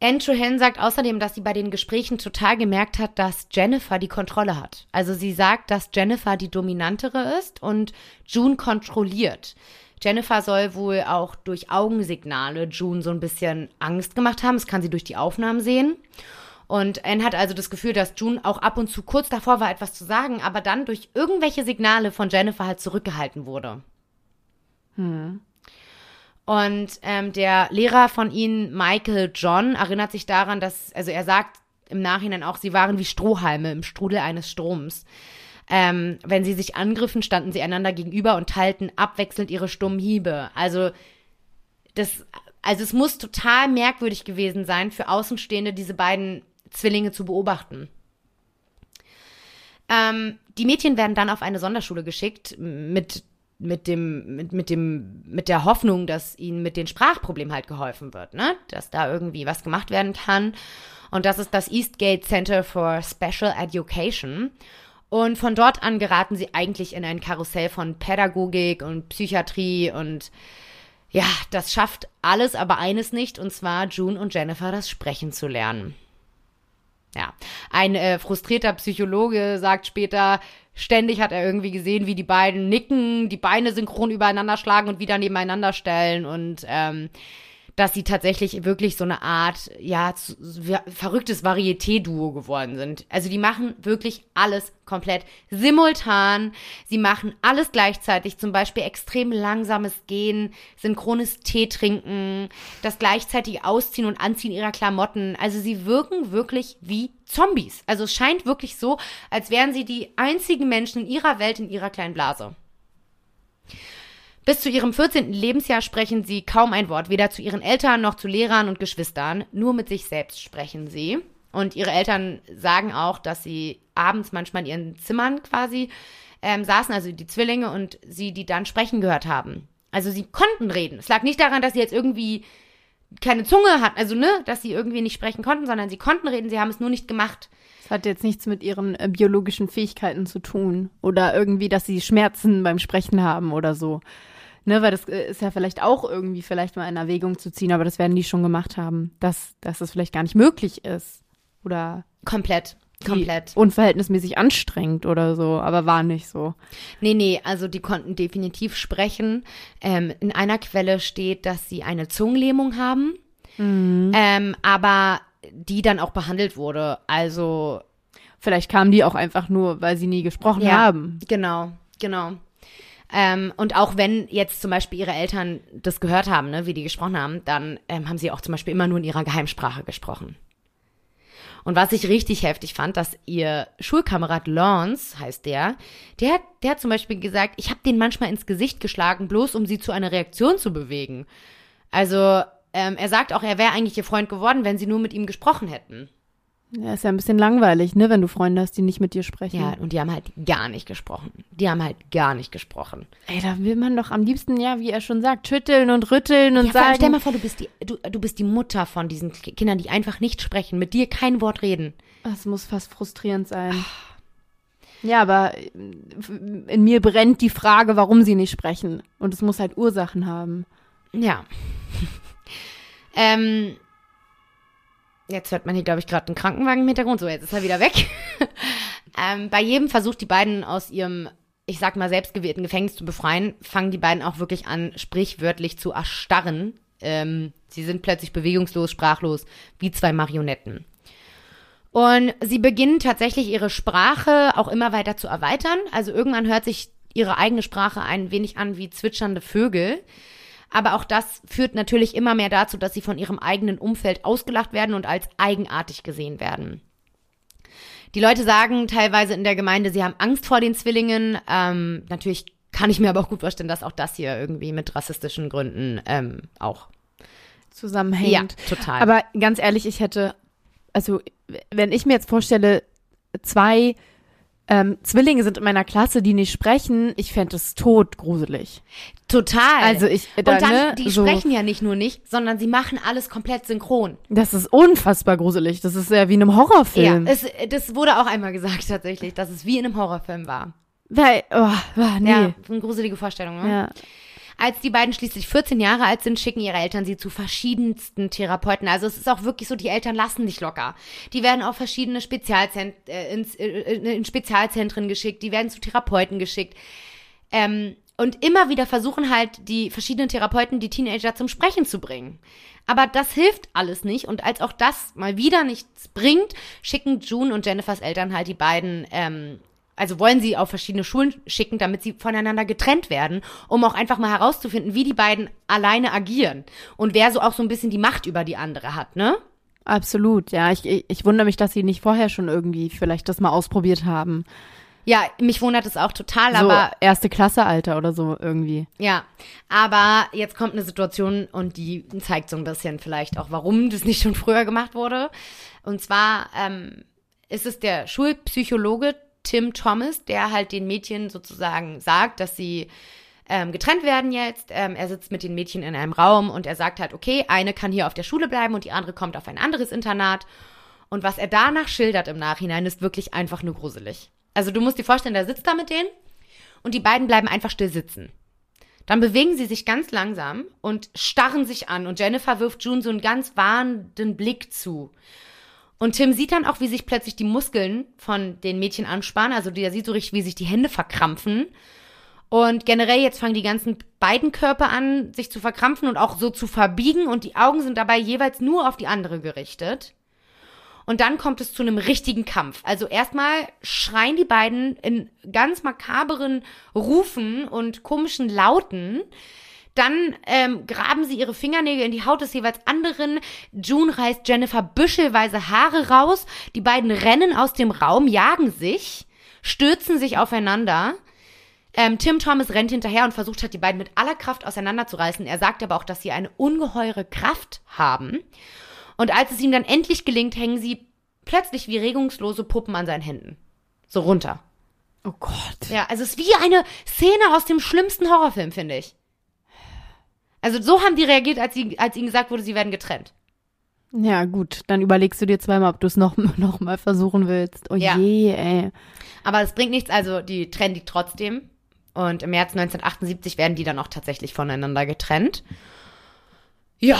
Andrew Hen sagt außerdem, dass sie bei den Gesprächen total gemerkt hat, dass Jennifer die Kontrolle hat. Also sie sagt, dass Jennifer die dominantere ist und June kontrolliert. Jennifer soll wohl auch durch Augensignale June so ein bisschen Angst gemacht haben. Das kann sie durch die Aufnahmen sehen. Und Anne hat also das Gefühl, dass June auch ab und zu kurz davor war, etwas zu sagen, aber dann durch irgendwelche Signale von Jennifer halt zurückgehalten wurde. Und ähm, der Lehrer von ihnen, Michael John, erinnert sich daran, dass, also er sagt im Nachhinein auch, sie waren wie Strohhalme im Strudel eines Stroms. Ähm, wenn sie sich angriffen, standen sie einander gegenüber und teilten abwechselnd ihre stummen Hiebe. Also das, also es muss total merkwürdig gewesen sein, für Außenstehende diese beiden Zwillinge zu beobachten. Ähm, die Mädchen werden dann auf eine Sonderschule geschickt mit mit dem mit, mit dem mit der Hoffnung, dass ihnen mit den Sprachproblemen halt geholfen wird, ne? Dass da irgendwie was gemacht werden kann. Und das ist das Eastgate Center for Special Education. Und von dort an geraten sie eigentlich in ein Karussell von Pädagogik und Psychiatrie und ja, das schafft alles, aber eines nicht, und zwar June und Jennifer das Sprechen zu lernen. Ja, ein äh, frustrierter Psychologe sagt später, ständig hat er irgendwie gesehen, wie die beiden nicken, die Beine synchron übereinander schlagen und wieder nebeneinander stellen und ähm, dass sie tatsächlich wirklich so eine Art, ja, verrücktes Varieté-Duo geworden sind. Also die machen wirklich alles komplett simultan. Sie machen alles gleichzeitig, zum Beispiel extrem langsames Gehen, synchrones Tee trinken, das gleichzeitige Ausziehen und Anziehen ihrer Klamotten. Also sie wirken wirklich wie Zombies. Also es scheint wirklich so, als wären sie die einzigen Menschen in ihrer Welt, in ihrer kleinen Blase. Bis zu ihrem 14. Lebensjahr sprechen sie kaum ein Wort, weder zu ihren Eltern noch zu Lehrern und Geschwistern. Nur mit sich selbst sprechen sie. Und ihre Eltern sagen auch, dass sie abends manchmal in ihren Zimmern quasi ähm, saßen, also die Zwillinge, und sie die dann sprechen gehört haben. Also sie konnten reden. Es lag nicht daran, dass sie jetzt irgendwie keine Zunge hatten, also ne, dass sie irgendwie nicht sprechen konnten, sondern sie konnten reden, sie haben es nur nicht gemacht. Das hat jetzt nichts mit ihren äh, biologischen Fähigkeiten zu tun. Oder irgendwie, dass sie Schmerzen beim Sprechen haben oder so. Ne, weil das äh, ist ja vielleicht auch irgendwie vielleicht mal in Erwägung zu ziehen, aber das werden die schon gemacht haben, dass, dass das vielleicht gar nicht möglich ist. Oder Komplett. Komplett. unverhältnismäßig anstrengend oder so, aber war nicht so. Nee, nee, also die konnten definitiv sprechen. Ähm, in einer Quelle steht, dass sie eine Zungenlähmung haben, ähm, aber die dann auch behandelt wurde. Also, Vielleicht kamen die auch einfach nur, weil sie nie gesprochen Ja. haben. genau, genau. Ähm, und auch wenn jetzt zum Beispiel ihre Eltern das gehört haben, ne, wie die gesprochen haben, dann ähm, haben sie auch zum Beispiel immer nur in ihrer Geheimsprache gesprochen. Und was ich richtig heftig fand, dass ihr Schulkamerad Lance, heißt der, der, hat- der hat zum Beispiel gesagt, ich habe den manchmal ins Gesicht geschlagen, bloß um sie zu einer Reaktion zu bewegen. Also ähm, er sagt auch, er wäre eigentlich ihr Freund geworden, wenn sie nur mit ihm gesprochen hätten. Ja, ist ja ein bisschen langweilig, ne, wenn du Freunde hast, die nicht mit dir sprechen. Ja, und die haben halt gar nicht gesprochen. Die haben halt gar nicht gesprochen. Ey, da will man doch am liebsten, ja, wie er schon sagt, schütteln und rütteln und Ja, sagen. stell mal vor, du bist, die, du, du bist die Mutter von diesen Ki- Kindern, die einfach nicht sprechen, mit dir kein Wort reden. Das muss fast frustrierend sein. Ja, aber äh, in mir brennt die Frage, warum sie nicht sprechen. Und es muss halt Ursachen haben. Ja. ähm, jetzt hört man hier, glaube ich, gerade einen Krankenwagen im Hintergrund. So, jetzt ist er wieder weg. ähm, bei jedem Versuch, die beiden aus ihrem, ich sag mal, selbstgewählten Gefängnis zu befreien, fangen die beiden auch wirklich an, sprichwörtlich zu erstarren. Ähm, sie sind plötzlich bewegungslos, sprachlos, wie zwei Marionetten. Und sie beginnen tatsächlich ihre Sprache auch immer weiter zu erweitern. Also irgendwann hört sich ihre eigene Sprache ein wenig an wie zwitschernde Vögel. Aber auch das führt natürlich immer mehr dazu, dass sie von ihrem eigenen Umfeld ausgelacht werden und als eigenartig gesehen werden. Die Leute sagen teilweise in der Gemeinde, sie haben Angst vor den Zwillingen. Ähm, natürlich kann ich mir aber auch gut vorstellen, dass auch das hier irgendwie mit rassistischen Gründen ähm, auch. Zusammenhängt. Ja, total. Aber ganz ehrlich, ich hätte, also wenn ich mir jetzt vorstelle, zwei ähm, Zwillinge sind in meiner Klasse, die nicht sprechen, ich fände es totgruselig. Total. Also ich, und da, dann, ne, die so, sprechen ja nicht nur nicht, sondern sie machen alles komplett synchron. Das ist unfassbar gruselig. Das ist ja wie in einem Horrorfilm. Ja, es, das wurde auch einmal gesagt tatsächlich, dass es wie in einem Horrorfilm war. Weil, oh, oh, nee. Ja, eine gruselige Vorstellung, ne? Ja. Als die beiden schließlich 14 Jahre alt sind, schicken ihre Eltern sie zu verschiedensten Therapeuten. Also es ist auch wirklich so, die Eltern lassen nicht locker. Die werden auf verschiedene Spezialzent äh, ins, äh, in Spezialzentren geschickt, die werden zu Therapeuten geschickt. Ähm, und immer wieder versuchen halt die verschiedenen Therapeuten, die Teenager zum Sprechen zu bringen. Aber das hilft alles nicht. Und als auch das mal wieder nichts bringt, schicken June und Jennifers Eltern halt die beiden, ähm, also wollen sie auf verschiedene Schulen schicken, damit sie voneinander getrennt werden, um auch einfach mal herauszufinden, wie die beiden alleine agieren. Und wer so auch so ein bisschen die Macht über die andere hat, ne? Absolut, ja. Ich, ich, ich wundere mich, dass sie nicht vorher schon irgendwie vielleicht das mal ausprobiert haben. Ja, mich wundert es auch total, So aber erste Klasse Alter oder so irgendwie. Ja, aber jetzt kommt eine Situation und die zeigt so ein bisschen vielleicht auch, warum das nicht schon früher gemacht wurde. Und zwar ähm, ist es der Schulpsychologe Tim Thomas, der halt den Mädchen sozusagen sagt, dass sie ähm, getrennt werden jetzt. Ähm, er sitzt mit den Mädchen in einem Raum und er sagt halt, okay, eine kann hier auf der Schule bleiben und die andere kommt auf ein anderes Internat. Und was er danach schildert im Nachhinein, ist wirklich einfach nur gruselig. Also du musst dir vorstellen, der sitzt da mit denen und die beiden bleiben einfach still sitzen. Dann bewegen sie sich ganz langsam und starren sich an und Jennifer wirft June so einen ganz warnenden Blick zu. Und Tim sieht dann auch, wie sich plötzlich die Muskeln von den Mädchen anspannen. Also der sieht so richtig, wie sich die Hände verkrampfen. Und generell jetzt fangen die ganzen beiden Körper an, sich zu verkrampfen und auch so zu verbiegen und die Augen sind dabei jeweils nur auf die andere gerichtet. Und dann kommt es zu einem richtigen Kampf. Also erstmal schreien die beiden in ganz makaberen Rufen und komischen Lauten. Dann ähm, graben sie ihre Fingernägel in die Haut des jeweils anderen. June reißt Jennifer büschelweise Haare raus. Die beiden rennen aus dem Raum, jagen sich, stürzen sich aufeinander. Ähm, Tim Thomas rennt hinterher und versucht hat, die beiden mit aller Kraft auseinanderzureißen. Er sagt aber auch, dass sie eine ungeheure Kraft haben. Und als es ihm dann endlich gelingt, hängen sie plötzlich wie regungslose Puppen an seinen Händen. So runter. Oh Gott. Ja, also es ist wie eine Szene aus dem schlimmsten Horrorfilm, finde ich. Also so haben die reagiert, als, sie, als ihnen gesagt wurde, sie werden getrennt. Ja, gut. Dann überlegst du dir zweimal, ob du es noch, noch mal versuchen willst. Oh Ja. je, ey. Aber es bringt nichts, also die trennen die trotzdem. Und im März 1978 werden die dann auch tatsächlich voneinander getrennt. Ja,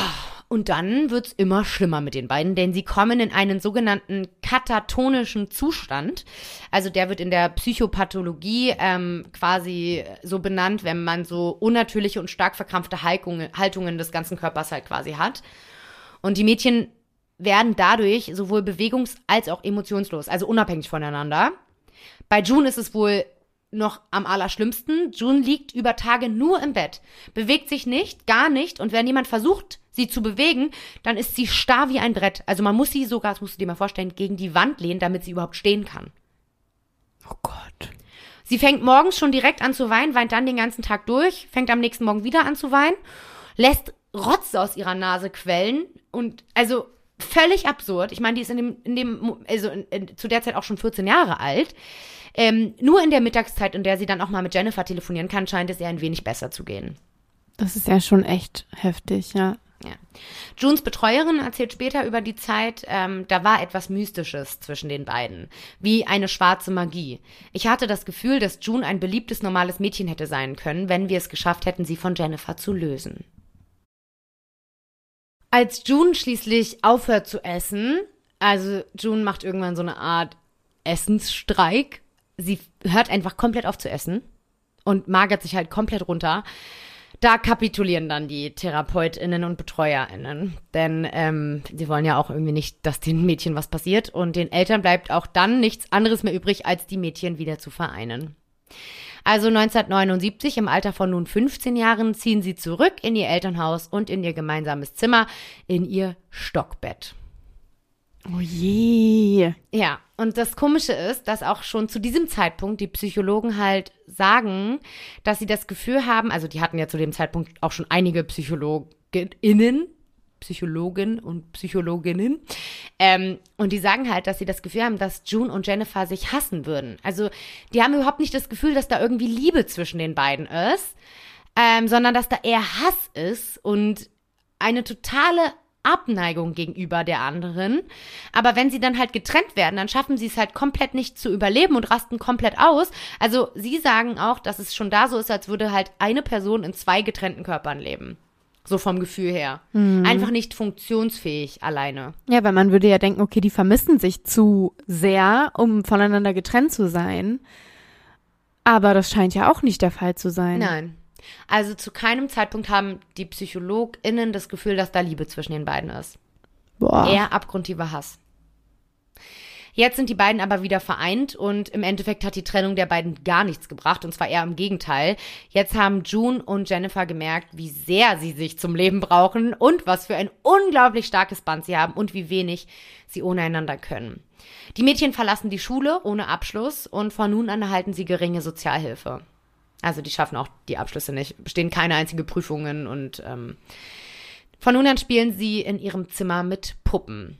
und dann wird's immer schlimmer mit den beiden, denn sie kommen in einen sogenannten katatonischen Zustand. Also der wird in der Psychopathologie ähm, quasi so benannt, wenn man so unnatürliche und stark verkrampfte Haltungen, Haltungen des ganzen Körpers halt quasi hat. Und die Mädchen werden dadurch sowohl bewegungs- als auch emotionslos, also unabhängig voneinander. Bei June ist es wohl noch am allerschlimmsten. June liegt über Tage nur im Bett, bewegt sich nicht, gar nicht. Und wenn jemand versucht, sie zu bewegen, dann ist sie starr wie ein Brett. Also man muss sie sogar, das musst du dir mal vorstellen, gegen die Wand lehnen, damit sie überhaupt stehen kann. Oh Gott. Sie fängt morgens schon direkt an zu weinen, weint dann den ganzen Tag durch, fängt am nächsten Morgen wieder an zu weinen, lässt Rotze aus ihrer Nase quellen und also völlig absurd. Ich meine, die ist in dem, in dem, also in, in, zu der Zeit auch schon 14 Jahre alt. Ähm, nur in der Mittagszeit, in der sie dann auch mal mit Jennifer telefonieren kann, scheint es ihr ein wenig besser zu gehen. Das ist ja schon echt heftig, ja. Ja. Junes Betreuerin erzählt später über die Zeit, ähm, da war etwas Mystisches zwischen den beiden, wie eine schwarze Magie. Ich hatte das Gefühl, dass June ein beliebtes, normales Mädchen hätte sein können, wenn wir es geschafft hätten, sie von Jennifer zu lösen. Als June schließlich aufhört zu essen, also June macht irgendwann so eine Art Essensstreik, sie hört einfach komplett auf zu essen und magert sich halt komplett runter da kapitulieren dann die TherapeutInnen und BetreuerInnen. Denn ähm, sie wollen ja auch irgendwie nicht, dass den Mädchen was passiert. Und den Eltern bleibt auch dann nichts anderes mehr übrig, als die Mädchen wieder zu vereinen. Also 1979, im Alter von nun 15 Jahren, ziehen sie zurück in ihr Elternhaus und in ihr gemeinsames Zimmer, in ihr Stockbett. Oh je. Ja, und das Komische ist, dass auch schon zu diesem Zeitpunkt die Psychologen halt sagen, dass sie das Gefühl haben, also die hatten ja zu dem Zeitpunkt auch schon einige PsychologInnen, Psychologen und Psychologinnen. Ähm, und die sagen halt, dass sie das Gefühl haben, dass June und Jennifer sich hassen würden. Also die haben überhaupt nicht das Gefühl, dass da irgendwie Liebe zwischen den beiden ist, ähm, sondern dass da eher Hass ist und eine totale Abneigung gegenüber der anderen. Aber wenn sie dann halt getrennt werden, dann schaffen sie es halt komplett nicht zu überleben und rasten komplett aus. Also sie sagen auch, dass es schon da so ist, als würde halt eine Person in zwei getrennten Körpern leben. So vom Gefühl her. Mhm. Einfach nicht funktionsfähig alleine. Ja, weil man würde ja denken, okay, die vermissen sich zu sehr, um voneinander getrennt zu sein. Aber das scheint ja auch nicht der Fall zu sein. Nein. Also zu keinem Zeitpunkt haben die PsychologInnen das Gefühl, dass da Liebe zwischen den beiden ist. Boah. Eher abgrundtiefer Hass. Jetzt sind die beiden aber wieder vereint und im Endeffekt hat die Trennung der beiden gar nichts gebracht und zwar eher im Gegenteil. Jetzt haben June und Jennifer gemerkt, wie sehr sie sich zum Leben brauchen und was für ein unglaublich starkes Band sie haben und wie wenig sie ohne einander können. Die Mädchen verlassen die Schule ohne Abschluss und von nun an erhalten sie geringe Sozialhilfe. Also die schaffen auch die Abschlüsse nicht, bestehen keine einzige Prüfungen und ähm, von nun an spielen sie in ihrem Zimmer mit Puppen.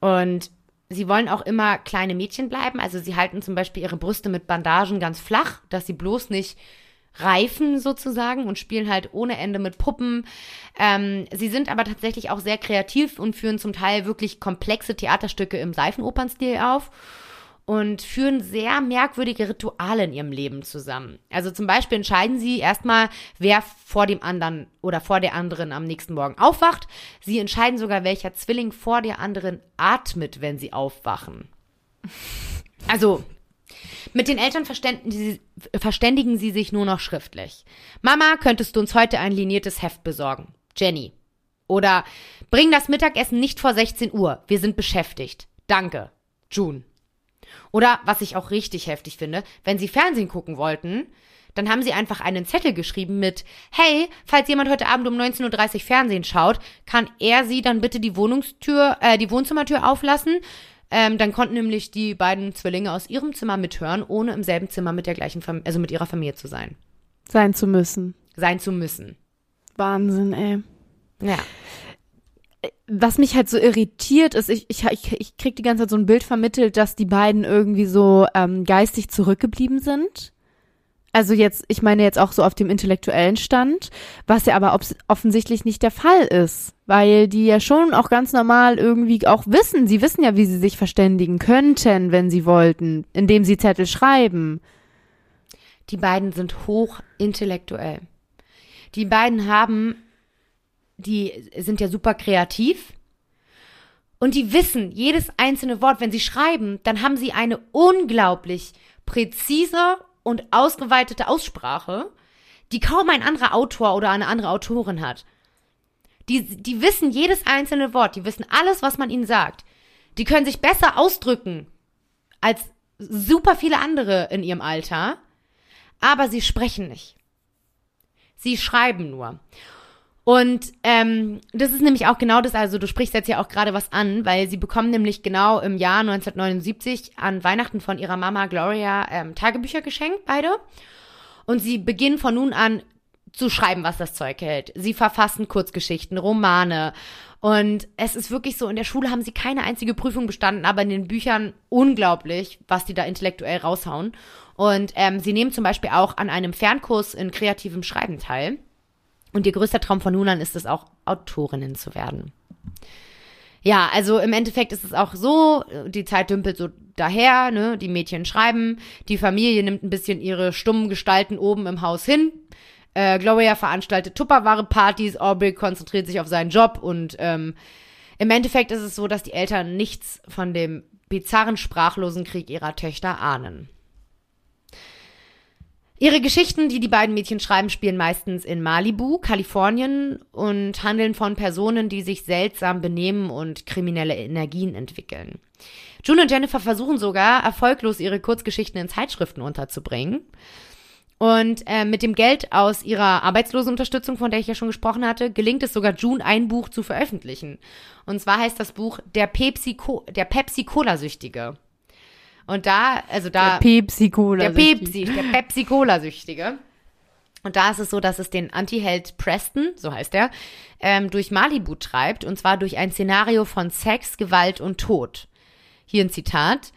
Und sie wollen auch immer kleine Mädchen bleiben. Also sie halten zum Beispiel ihre Brüste mit Bandagen ganz flach, dass sie bloß nicht reifen sozusagen und spielen halt ohne Ende mit Puppen. Ähm, sie sind aber tatsächlich auch sehr kreativ und führen zum Teil wirklich komplexe Theaterstücke im Seifenopernstil auf und führen sehr merkwürdige Rituale in ihrem Leben zusammen. Also zum Beispiel entscheiden sie erstmal, wer vor dem anderen oder vor der anderen am nächsten Morgen aufwacht. Sie entscheiden sogar, welcher Zwilling vor der anderen atmet, wenn sie aufwachen. Also, mit den Eltern verständigen sie, sich nur noch schriftlich. Mama, könntest du uns heute ein liniertes Heft besorgen? Jenny. Oder bring das Mittagessen nicht vor 16 Uhr. Wir sind beschäftigt. Danke. June. Oder, was ich auch richtig heftig finde, wenn sie Fernsehen gucken wollten, dann haben sie einfach einen Zettel geschrieben mit, hey, falls jemand heute Abend um 19.30 Uhr Fernsehen schaut, kann er sie dann bitte die Wohnungstür, äh, die Wohnzimmertür auflassen? Ähm, dann konnten nämlich die beiden Zwillinge aus ihrem Zimmer mithören, ohne im selben Zimmer mit der gleichen Familie, also mit ihrer Familie zu sein. Sein zu müssen. Sein zu müssen. Wahnsinn, ey. Ja was mich halt so irritiert ist, ich, ich, ich, krieg die ganze Zeit so ein Bild vermittelt, dass die beiden irgendwie so ähm, geistig zurückgeblieben sind. Also jetzt, ich meine jetzt auch so auf dem intellektuellen Stand, was ja aber offensichtlich nicht der Fall ist, weil die ja schon auch ganz normal irgendwie auch wissen, sie wissen ja, wie sie sich verständigen könnten, wenn sie wollten, indem sie Zettel schreiben. Die beiden sind hochintellektuell. Die beiden haben die sind ja super kreativ. Und die wissen jedes einzelne Wort, wenn sie schreiben, dann haben sie eine unglaublich präzise und ausgeweitete Aussprache, die kaum ein anderer Autor oder eine andere Autorin hat. Die, die wissen jedes einzelne Wort, die wissen alles, was man ihnen sagt. Die können sich besser ausdrücken als super viele andere in ihrem Alter, aber sie sprechen nicht. Sie schreiben nur. Und ähm, das ist nämlich auch genau das, also du sprichst jetzt ja auch gerade was an, weil sie bekommen nämlich genau im Jahr 1979 an Weihnachten von ihrer Mama Gloria ähm, Tagebücher geschenkt, beide. Und sie beginnen von nun an zu schreiben, was das Zeug hält. Sie verfassen Kurzgeschichten, Romane. Und es ist wirklich so, in der Schule haben sie keine einzige Prüfung bestanden, aber in den Büchern unglaublich, was die da intellektuell raushauen. Und ähm, sie nehmen zum Beispiel auch an einem Fernkurs in kreativem Schreiben teil. Und ihr größter Traum von nun an ist es auch, Autorinnen zu werden. Ja, also im Endeffekt ist es auch so, die Zeit dümpelt so daher, ne? Die Mädchen schreiben, die Familie nimmt ein bisschen ihre stummen Gestalten oben im Haus hin. Äh, Gloria veranstaltet Tupperware-Partys, Aubrey konzentriert sich auf seinen Job und ähm, im Endeffekt ist es so, dass die Eltern nichts von dem bizarren sprachlosen Krieg ihrer Töchter ahnen. Ihre Geschichten, die die beiden Mädchen schreiben, spielen meistens in Malibu, Kalifornien und handeln von Personen, die sich seltsam benehmen und kriminelle Energien entwickeln. June und Jennifer versuchen sogar erfolglos ihre Kurzgeschichten in Zeitschriften unterzubringen. Und äh, mit dem Geld aus ihrer Arbeitslosenunterstützung, von der ich ja schon gesprochen hatte, gelingt es sogar June, ein Buch zu veröffentlichen. Und zwar heißt das Buch Der Pepsi, der Pepsi Cola Süchtige. Und da, also da. Der Pepsi Cola. Der Pepsi, der Pepsi Cola Süchtige. Und da ist es so, dass es den Anti-Held Preston, so heißt er, ähm, durch Malibu treibt. Und zwar durch ein Szenario von Sex, Gewalt und Tod. Hier ein Zitat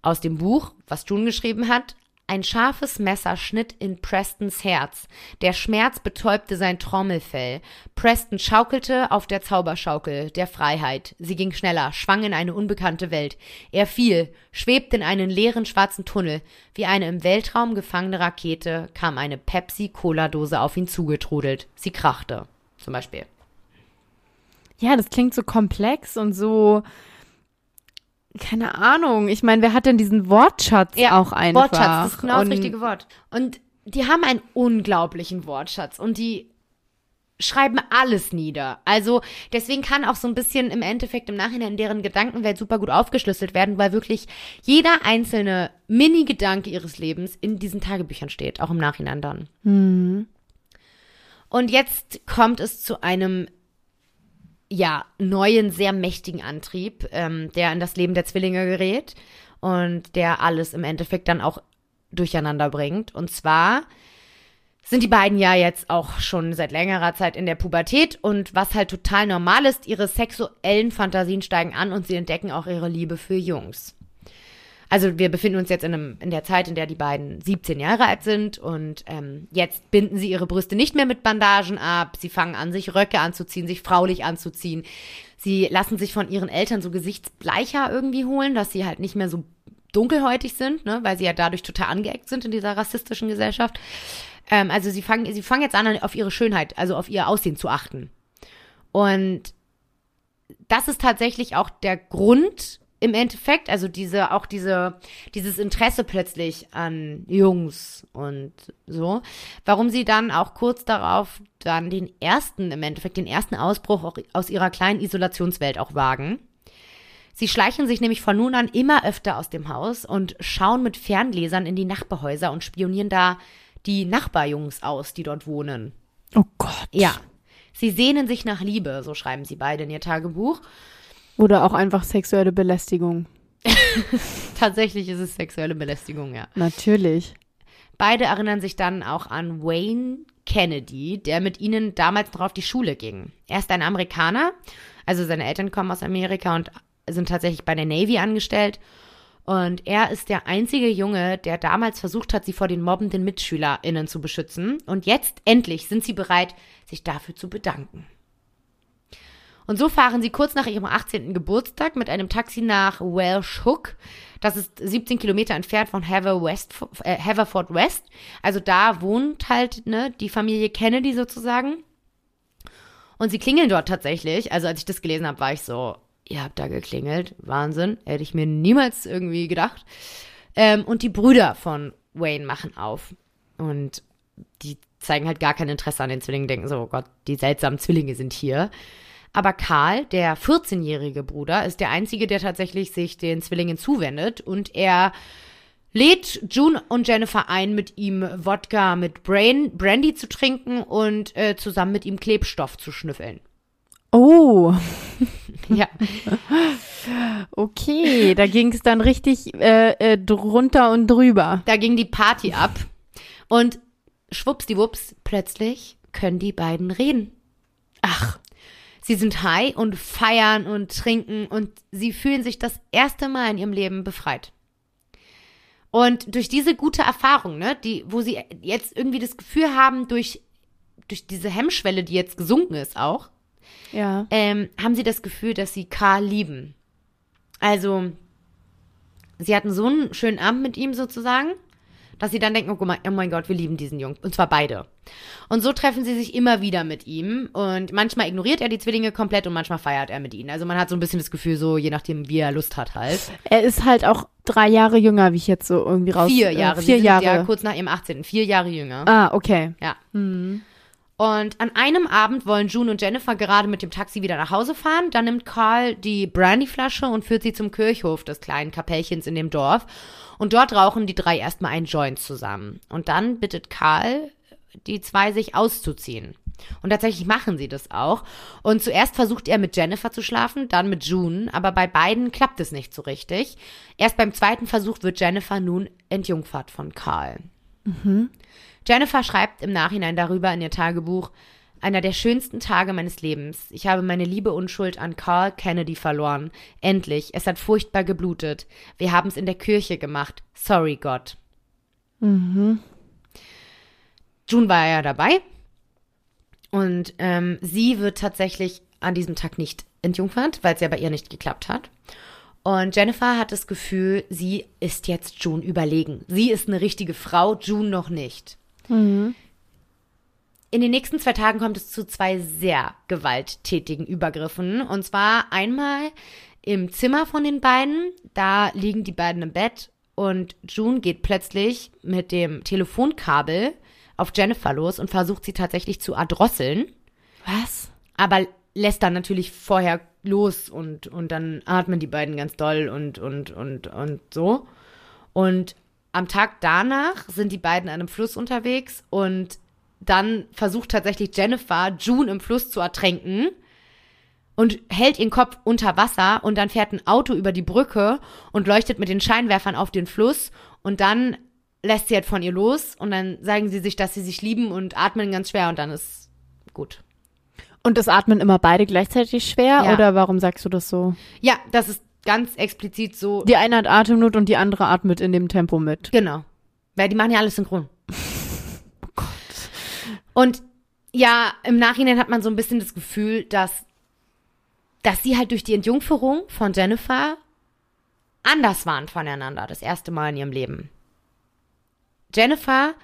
aus dem Buch, was June geschrieben hat. Ein scharfes Messer schnitt in Prestons Herz. Der Schmerz betäubte sein Trommelfell. Preston schaukelte auf der Zauberschaukel der Freiheit. Sie ging schneller, schwang in eine unbekannte Welt. Er fiel, schwebte in einen leeren schwarzen Tunnel. Wie eine im Weltraum gefangene Rakete kam eine Pepsi-Cola-Dose auf ihn zugetrudelt. Sie krachte. Zum Beispiel. Ja, das klingt so komplex und so keine Ahnung. Ich meine, wer hat denn diesen Wortschatz Ja, auch einfach? Wortschatz, das ist genau das Und- richtige Wort. Und die haben einen unglaublichen Wortschatz und die schreiben alles nieder. Also deswegen kann auch so ein bisschen im Endeffekt im Nachhinein deren Gedankenwelt super gut aufgeschlüsselt werden, weil wirklich jeder einzelne Mini-Gedanke ihres Lebens in diesen Tagebüchern steht, auch im Nachhinein dann. Mhm. Und jetzt kommt es zu einem ja, neuen, sehr mächtigen Antrieb, ähm, der in das Leben der Zwillinge gerät und der alles im Endeffekt dann auch durcheinander bringt. Und zwar sind die beiden ja jetzt auch schon seit längerer Zeit in der Pubertät und was halt total normal ist, ihre sexuellen Fantasien steigen an und sie entdecken auch ihre Liebe für Jungs. Also wir befinden uns jetzt in, einem, in der Zeit, in der die beiden 17 Jahre alt sind und ähm, jetzt binden sie ihre Brüste nicht mehr mit Bandagen ab. Sie fangen an, sich Röcke anzuziehen, sich fraulich anzuziehen. Sie lassen sich von ihren Eltern so gesichtsbleicher irgendwie holen, dass sie halt nicht mehr so dunkelhäutig sind, ne, weil sie ja dadurch total angeeckt sind in dieser rassistischen Gesellschaft. Ähm, also sie fangen, sie fangen jetzt an, auf ihre Schönheit, also auf ihr Aussehen zu achten. Und das ist tatsächlich auch der Grund im Endeffekt, also diese, auch diese, dieses Interesse plötzlich an Jungs und so, warum sie dann auch kurz darauf dann den ersten, im Endeffekt den ersten Ausbruch auch aus ihrer kleinen Isolationswelt auch wagen. Sie schleichen sich nämlich von nun an immer öfter aus dem Haus und schauen mit Ferngläsern in die Nachbarhäuser und spionieren da die Nachbarjungs aus, die dort wohnen. Oh Gott. Ja. Sie sehnen sich nach Liebe, so schreiben sie beide in ihr Tagebuch. Oder auch einfach sexuelle Belästigung. Tatsächlich ist es sexuelle Belästigung, ja. Natürlich. Beide erinnern sich dann auch an Wayne Kennedy, der mit ihnen damals noch auf die Schule ging. Er ist ein Amerikaner, also seine Eltern kommen aus Amerika und sind tatsächlich bei der Navy angestellt. Und er ist der einzige Junge, der damals versucht hat, sie vor den mobbenden MitschülerInnen zu beschützen. Und jetzt endlich sind sie bereit, sich dafür zu bedanken. Und so fahren sie kurz nach ihrem 18. Geburtstag mit einem Taxi nach Welsh Hook. Das ist 17 Kilometer entfernt von Haver West, äh, Haverford West. Also da wohnt halt ne, die Familie Kennedy sozusagen. Und sie klingeln dort tatsächlich. Also als ich das gelesen habe, war ich so, ihr habt da geklingelt. Wahnsinn. Hätte ich mir niemals irgendwie gedacht. Ähm, und die Brüder von Wayne machen auf. Und die zeigen halt gar kein Interesse an den Zwillingen, denken so, oh Gott, die seltsamen Zwillinge sind hier. Aber Karl, der 14-jährige Bruder, ist der einzige, der tatsächlich sich den Zwillingen zuwendet und er lädt June und Jennifer ein, mit ihm Wodka mit Brain, Brandy zu trinken und äh, zusammen mit ihm Klebstoff zu schnüffeln. Oh, Ja, okay. Da ging es dann richtig äh, äh, drunter und drüber. da ging die Party ab und schwuppsdiwupps, plötzlich können die beiden reden. Ach, Sie sind high und feiern und trinken und sie fühlen sich das erste Mal in ihrem Leben befreit. Und durch diese gute Erfahrung, ne, die, wo sie jetzt irgendwie das Gefühl haben, durch, durch diese Hemmschwelle, die jetzt gesunken ist auch, ja. ähm, haben sie das Gefühl, dass sie Karl lieben. Also, sie hatten so einen schönen Abend mit ihm sozusagen, dass sie dann denken, oh mein, oh mein Gott, wir lieben diesen Jungen. Und zwar beide. Und so treffen sie sich immer wieder mit ihm. Und manchmal ignoriert er die Zwillinge komplett und manchmal feiert er mit ihnen. Also man hat so ein bisschen das Gefühl, so je nachdem, wie er Lust hat halt. Er ist halt auch drei Jahre jünger, wie ich jetzt so irgendwie raus. Vier Jahre. Äh, vier Jahre. Ja kurz nach ihrem 18. Vier Jahre jünger. ah, okay. Ja. Mhm. Und an einem Abend wollen June und Jennifer gerade mit dem Taxi wieder nach Hause fahren. Dann nimmt Carl die Brandyflasche und führt sie zum Kirchhof des kleinen Kapellchens in dem Dorf. Und dort rauchen die drei erstmal einen Joint zusammen. Und dann bittet Carl die zwei sich auszuziehen. Und tatsächlich machen sie das auch. Und zuerst versucht er mit Jennifer zu schlafen, dann mit June, aber bei beiden klappt es nicht so richtig. Erst beim zweiten Versuch wird Jennifer nun entjungfert von Carl. Jennifer schreibt im Nachhinein darüber in ihr Tagebuch, einer der schönsten Tage meines Lebens. Ich habe meine liebe Unschuld an Carl Kennedy verloren. Endlich. Es hat furchtbar geblutet. Wir haben es in der Kirche gemacht. Sorry, Gott. June war ja dabei. Und ähm, sie wird tatsächlich an diesem Tag nicht entjungfert, weil es ja bei ihr nicht geklappt hat. Und Jennifer hat das Gefühl, sie ist jetzt June überlegen. Sie ist eine richtige Frau, June noch nicht. In den nächsten zwei Tagen kommt es zu zwei sehr gewalttätigen Übergriffen. Und zwar einmal im Zimmer von den beiden. Da liegen die beiden im Bett und June geht plötzlich mit dem Telefonkabel auf Jennifer los und versucht sie tatsächlich zu erdrosseln. Was? Aber lässt dann natürlich vorher los und, und dann atmen die beiden ganz doll und, und, und, und so. Und am Tag danach sind die beiden an einem Fluss unterwegs und dann versucht tatsächlich Jennifer, June im Fluss zu ertränken und hält ihren Kopf unter Wasser und dann fährt ein Auto über die Brücke und leuchtet mit den Scheinwerfern auf den Fluss und dann lässt sie halt von ihr los und dann sagen sie sich, dass sie sich lieben und atmen ganz schwer und dann ist gut. Und das atmen immer beide gleichzeitig schwer? Ja. Oder warum sagst du das so? Ja, das ist ganz explizit so. Die eine hat Atemnot und die andere atmet in dem Tempo mit. Genau. Weil die machen ja alles synchron. Und ja, im Nachhinein hat man so ein bisschen das Gefühl, dass, dass sie halt durch die Entjungferung von Jennifer anders waren voneinander, das erste Mal in ihrem Leben. Jennifer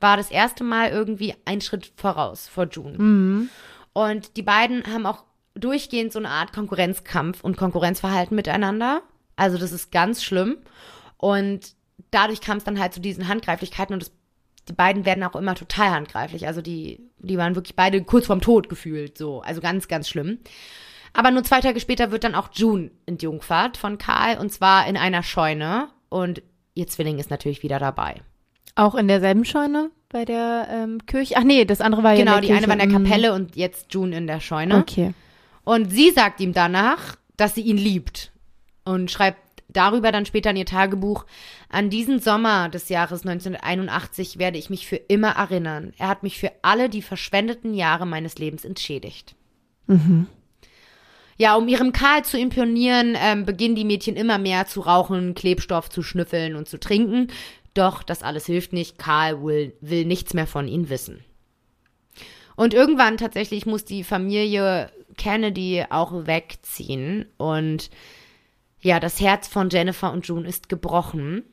war das erste Mal irgendwie einen Schritt voraus vor June. Und die beiden haben auch durchgehend so eine Art Konkurrenzkampf und Konkurrenzverhalten miteinander. Also das ist ganz schlimm. Und dadurch kam es dann halt zu diesen Handgreiflichkeiten und das, die beiden werden auch immer total handgreiflich. Also die, die waren wirklich beide kurz vorm Tod gefühlt, so. Also ganz, ganz schlimm. Aber nur zwei Tage später wird dann auch June entjungfert von Karl und zwar in einer Scheune und ihr Zwilling ist natürlich wieder dabei. Auch in derselben Scheune bei der ähm, Kirche? Ach nee, das andere war ja Genau, in der die eine Kirche. war in der Mhm. Kapelle und jetzt June in der Scheune. Okay. Und sie sagt ihm danach, dass sie ihn liebt und schreibt darüber dann später in ihr Tagebuch, an diesen Sommer des Jahres 1981 werde ich mich für immer erinnern. Er hat mich für alle die verschwendeten Jahre meines Lebens entschädigt. Ja, um ihrem Karl zu imponieren, ähm, beginnen die Mädchen immer mehr zu rauchen, Klebstoff zu schnüffeln und zu trinken. Doch das alles hilft nicht. Karl will, will nichts mehr von ihnen wissen. Und irgendwann tatsächlich muss die Familie Kennedy auch wegziehen. Und ja, das Herz von Jennifer und June ist gebrochen,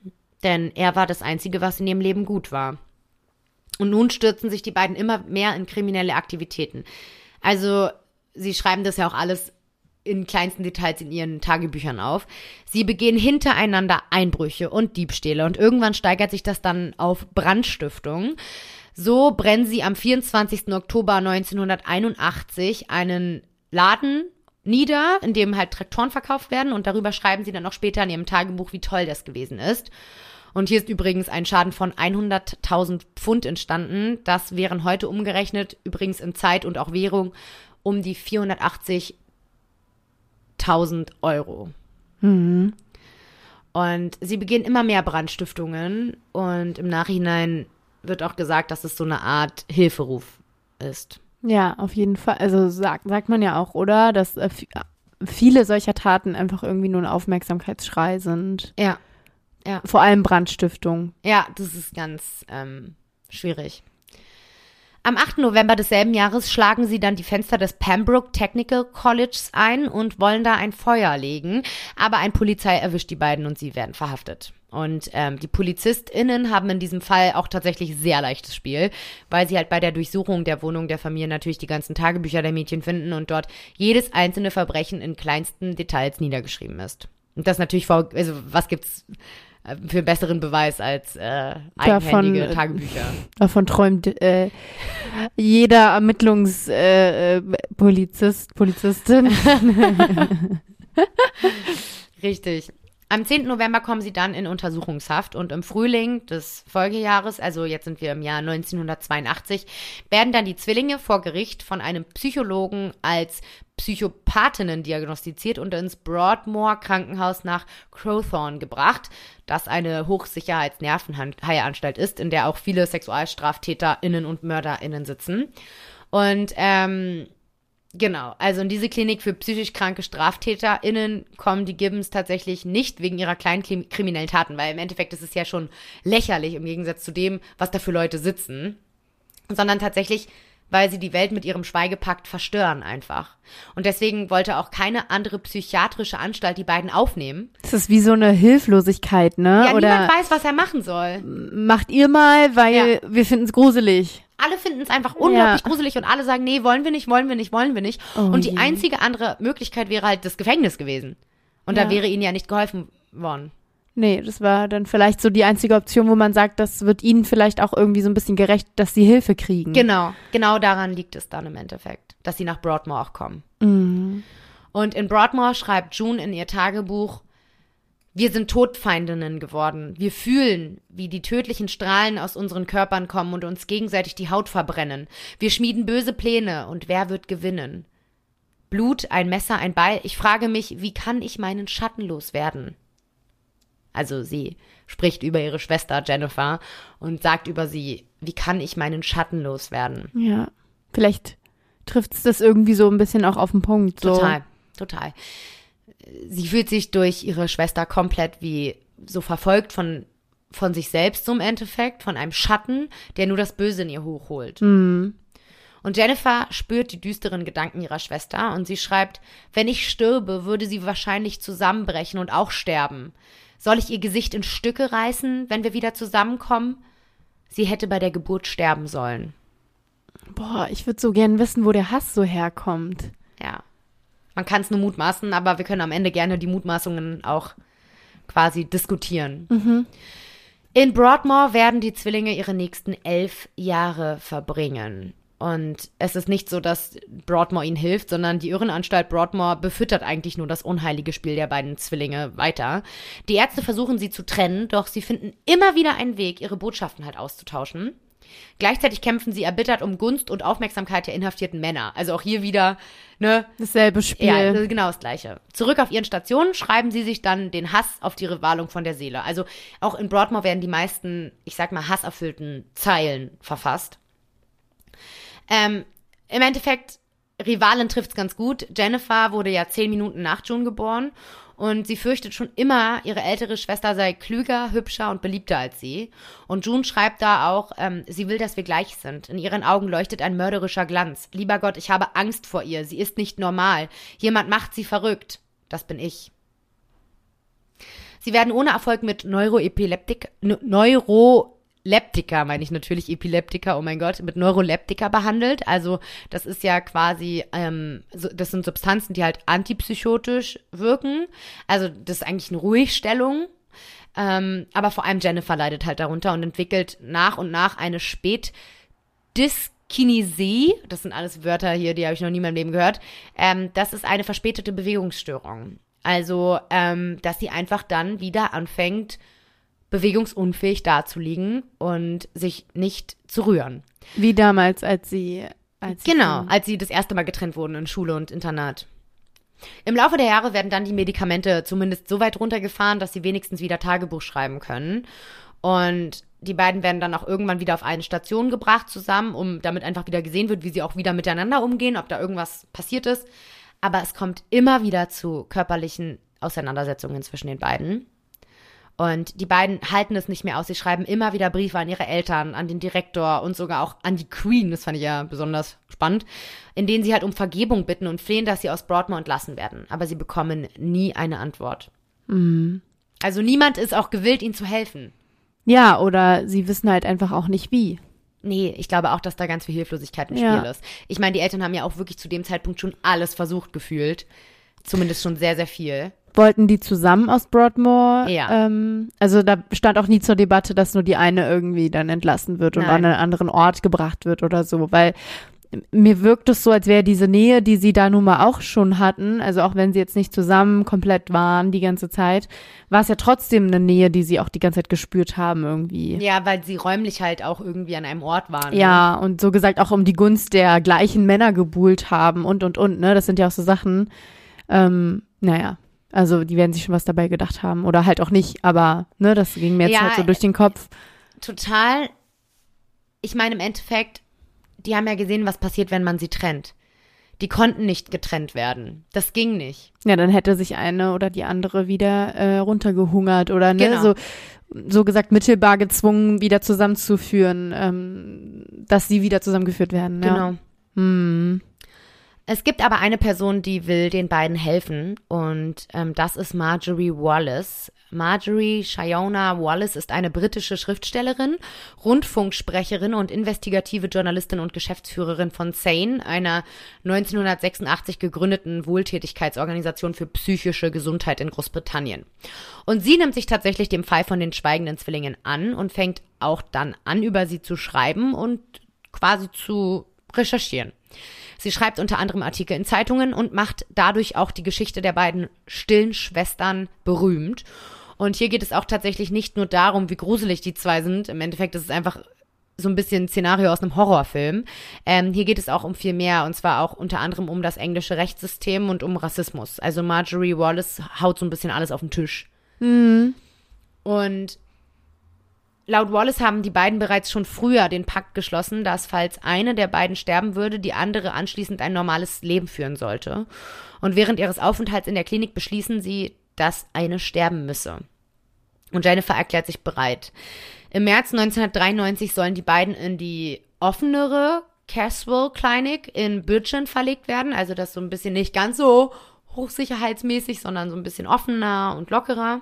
denn er war das Einzige, was in ihrem Leben gut war. Und nun stürzen sich die beiden immer mehr in kriminelle Aktivitäten. Also, sie schreiben das ja auch alles in kleinsten Details in ihren Tagebüchern auf. Sie begehen hintereinander Einbrüche und Diebstähle und irgendwann steigert sich das dann auf Brandstiftung. So brennen sie am 24. Oktober 1981 einen Laden nieder, in dem halt Traktoren verkauft werden und darüber schreiben sie dann auch später in ihrem Tagebuch, wie toll das gewesen ist. Und hier ist übrigens ein Schaden von 100.000 Pfund entstanden. Das wären heute umgerechnet, übrigens in Zeit und auch Währung, um die 480.000 Euro. Und sie beginnen immer mehr Brandstiftungen und im Nachhinein wird auch gesagt, dass es so eine Art Hilferuf ist. Ja, auf jeden Fall. Also sagt, sagt man ja auch, oder? Dass äh, viele solcher Taten einfach irgendwie nur ein Aufmerksamkeitsschrei sind. Ja. Vor allem Brandstiftung. Ja, das ist ganz ähm, schwierig. Am 8. November desselben Jahres schlagen sie dann die Fenster des Pembroke Technical Colleges ein und wollen da ein Feuer legen. Aber ein Polizei erwischt die beiden und sie werden verhaftet. Und ähm, die PolizistInnen haben in diesem Fall auch tatsächlich sehr leichtes Spiel, weil sie halt bei der Durchsuchung der Wohnung der Familie natürlich die ganzen Tagebücher der Mädchen finden und dort jedes einzelne Verbrechen in kleinsten Details niedergeschrieben ist. Und das natürlich vor, also was gibt's für einen besseren Beweis als äh, eigenhändige Davon, äh, Tagebücher? Davon träumt äh, jeder Ermittlungspolizist, äh, äh, Polizist, Polizistin. Richtig. Am 10. November kommen sie dann in Untersuchungshaft und im Frühling des Folgejahres, also jetzt sind wir im Jahr 1982, werden dann die Zwillinge vor Gericht von einem Psychologen als Psychopathinnen diagnostiziert und ins Broadmoor Krankenhaus nach Crowthorne gebracht, das eine Hochsicherheits-Nervenheilanstalt ist, in der auch viele SexualstraftäterInnen und MörderInnen sitzen. Und ähm, Genau, also in diese Klinik für psychisch kranke StraftäterInnen kommen die Gibbons tatsächlich nicht wegen ihrer kleinen kriminellen Taten, weil im Endeffekt ist es ja schon lächerlich im Gegensatz zu dem, was da für Leute sitzen, sondern tatsächlich, weil sie die Welt mit ihrem Schweigepakt verstören einfach. Und deswegen wollte auch keine andere psychiatrische Anstalt die beiden aufnehmen. Das ist wie so eine Hilflosigkeit, ne? Ja, Oder niemand weiß, was er machen soll. macht ihr mal, weil Ja. wir finden es gruselig. Alle finden es einfach unglaublich Ja. gruselig und alle sagen, nee, wollen wir nicht, wollen wir nicht, wollen wir nicht. Oh und die je. einzige andere Möglichkeit wäre halt das Gefängnis gewesen. Und Ja. da wäre ihnen ja nicht geholfen worden. Nee, das war dann vielleicht so die einzige Option, wo man sagt, das wird ihnen vielleicht auch irgendwie so ein bisschen gerecht, dass sie Hilfe kriegen. Genau, genau daran liegt es dann im Endeffekt, dass sie nach Broadmoor auch kommen. Mhm. Und in Broadmoor schreibt June in ihr Tagebuch, wir sind Todfeindinnen geworden. Wir fühlen, wie die tödlichen Strahlen aus unseren Körpern kommen und uns gegenseitig die Haut verbrennen. Wir schmieden böse Pläne und wer wird gewinnen? Blut, ein Messer, ein Beil. Ich frage mich, wie kann ich meinen Schatten loswerden? Also sie spricht über ihre Schwester Jennifer und sagt über sie, wie kann ich meinen Schatten loswerden? Ja. Vielleicht trifft es das irgendwie so ein bisschen auch auf den Punkt. So. Total, total. Sie fühlt sich durch ihre Schwester komplett wie so verfolgt von, von sich selbst so im Endeffekt, von einem Schatten, der nur das Böse in ihr hochholt. Mhm. Und Jennifer spürt die düsteren Gedanken ihrer Schwester und sie schreibt, wenn ich stürbe, würde sie wahrscheinlich zusammenbrechen und auch sterben. Soll ich ihr Gesicht in Stücke reißen, wenn wir wieder zusammenkommen? Sie hätte bei der Geburt sterben sollen. Boah, ich würde so gern wissen, wo der Hass so herkommt. Man kann es nur mutmaßen, aber wir können am Ende gerne die Mutmaßungen auch quasi diskutieren. In Broadmoor werden die Zwillinge ihre nächsten elf Jahre verbringen. Und es ist nicht so, dass Broadmoor ihnen hilft, sondern die Irrenanstalt Broadmoor befüttert eigentlich nur das unheilige Spiel der beiden Zwillinge weiter. Die Ärzte versuchen sie zu trennen, doch sie finden immer wieder einen Weg, ihre Botschaften halt auszutauschen. Gleichzeitig kämpfen sie erbittert um Gunst und Aufmerksamkeit der inhaftierten Männer. Also auch hier wieder, ne, Dasselbe Spiel. ja, genau das Gleiche. Zurück auf ihren Stationen schreiben sie sich dann den Hass auf die Rivalung von der Seele. Also auch in Broadmoor werden die meisten, ich sag mal, hasserfüllten Zeilen verfasst. Ähm, Im Endeffekt, Rivalin trifft's ganz gut. Jennifer wurde ja zehn Minuten nach June geboren und sie fürchtet schon immer, ihre ältere Schwester sei klüger, hübscher und beliebter als sie. Und June schreibt da auch, ähm, sie will, dass wir gleich sind. In ihren Augen leuchtet ein mörderischer Glanz. Lieber Gott, ich habe Angst vor ihr. Sie ist nicht normal. Jemand macht sie verrückt. Das bin ich. Sie werden ohne Erfolg mit Neuroepileptik, N- Neuroleptika, meine ich natürlich Epileptika, oh mein Gott, mit Neuroleptika behandelt. Also das ist ja quasi, ähm, so, das sind Substanzen, die halt antipsychotisch wirken. Also das ist eigentlich eine Ruhigstellung. Ähm, aber vor allem Jennifer leidet halt darunter und entwickelt nach und nach eine Spätdyskinesie. Das sind alles Wörter hier, die habe ich noch nie in meinem Leben gehört. Ähm, das ist eine verspätete Bewegungsstörung. Also, ähm, dass sie einfach dann wieder anfängt, bewegungsunfähig dazuliegen und sich nicht zu rühren. Wie damals, als sie. Als sie Genau, von- als sie das erste Mal getrennt wurden in Schule und Internat. Im Laufe der Jahre werden dann die Medikamente zumindest so weit runtergefahren, dass sie wenigstens wieder Tagebuch schreiben können. Und die beiden werden dann auch irgendwann wieder auf eine Station gebracht zusammen, um damit einfach wieder gesehen wird, wie sie auch wieder miteinander umgehen, ob da irgendwas passiert ist. Aber es kommt immer wieder zu körperlichen Auseinandersetzungen zwischen den beiden. Und die beiden halten es nicht mehr aus. Sie schreiben immer wieder Briefe an ihre Eltern, an den Direktor und sogar auch an die Queen, das fand ich ja besonders spannend, in denen sie halt um Vergebung bitten und flehen, dass sie aus Broadmoor entlassen werden. Aber sie bekommen nie eine Antwort. Mhm. Also niemand ist auch gewillt, ihnen zu helfen. Ja, oder sie wissen halt einfach auch nicht wie. Nee, ich glaube auch, dass da ganz viel Hilflosigkeit im Ja. Spiel ist. Ich meine, die Eltern haben ja auch wirklich zu dem Zeitpunkt schon alles versucht gefühlt. Zumindest schon sehr, sehr viel. Wollten die zusammen aus Broadmoor? Ja. Ähm, also da stand auch nie zur Debatte, dass nur die eine irgendwie dann entlassen wird und Nein. an einen anderen Ort gebracht wird oder so, weil mir wirkt es so, als wäre diese Nähe, die sie da nun mal auch schon hatten, also auch wenn sie jetzt nicht zusammen komplett waren die ganze Zeit, war es ja trotzdem eine Nähe, die sie auch die ganze Zeit gespürt haben irgendwie. Ja, weil sie räumlich halt auch irgendwie an einem Ort waren. ne? Ja, und so gesagt auch um die Gunst der gleichen Männer gebuhlt haben und und und, ne? Das sind ja auch so Sachen. Ähm, naja, also die werden sich schon was dabei gedacht haben oder halt auch nicht, aber ne, das ging mir jetzt Ja, halt so durch den Kopf. Total. Ich meine, im Endeffekt, die haben ja gesehen, was passiert, wenn man sie trennt. Die konnten nicht getrennt werden. Das ging nicht. Ja, dann hätte sich eine oder die andere wieder äh, runtergehungert oder ne, Genau. so so gesagt mittelbar gezwungen wieder zusammenzuführen, ähm, dass sie wieder zusammengeführt werden. Ja. Genau. Hm. Es gibt aber eine Person, die will den beiden helfen und ähm, das ist Marjorie Wallace. Marjorie Shiona Wallace ist eine britische Schriftstellerin, Rundfunksprecherin und investigative Journalistin und Geschäftsführerin von SANE, einer 1986 gegründeten Wohltätigkeitsorganisation für psychische Gesundheit in Großbritannien. Und sie nimmt sich tatsächlich dem Fall von den schweigenden Zwillingen an und fängt auch dann an, über sie zu schreiben und quasi zu recherchieren. Sie schreibt unter anderem Artikel in Zeitungen und macht dadurch auch die Geschichte der beiden stillen Schwestern berühmt. Und hier geht es auch tatsächlich nicht nur darum, wie gruselig die zwei sind. Im Endeffekt ist es einfach so ein bisschen ein Szenario aus einem Horrorfilm. Ähm, hier geht es auch um viel mehr und zwar auch unter anderem um das englische Rechtssystem und um Rassismus. Also Marjorie Wallace haut so ein bisschen alles auf den Tisch. Und Laut Wallace haben die beiden bereits schon früher den Pakt geschlossen, dass falls eine der beiden sterben würde, die andere anschließend ein normales Leben führen sollte. Und während ihres Aufenthalts in der Klinik beschließen sie, dass eine sterben müsse. Und Jennifer erklärt sich bereit. Im März 1993 sollen die beiden in die offenere Caswell Clinic in Bridgeton verlegt werden. Also das so ein bisschen nicht ganz so hochsicherheitsmäßig, sondern so ein bisschen offener und lockerer.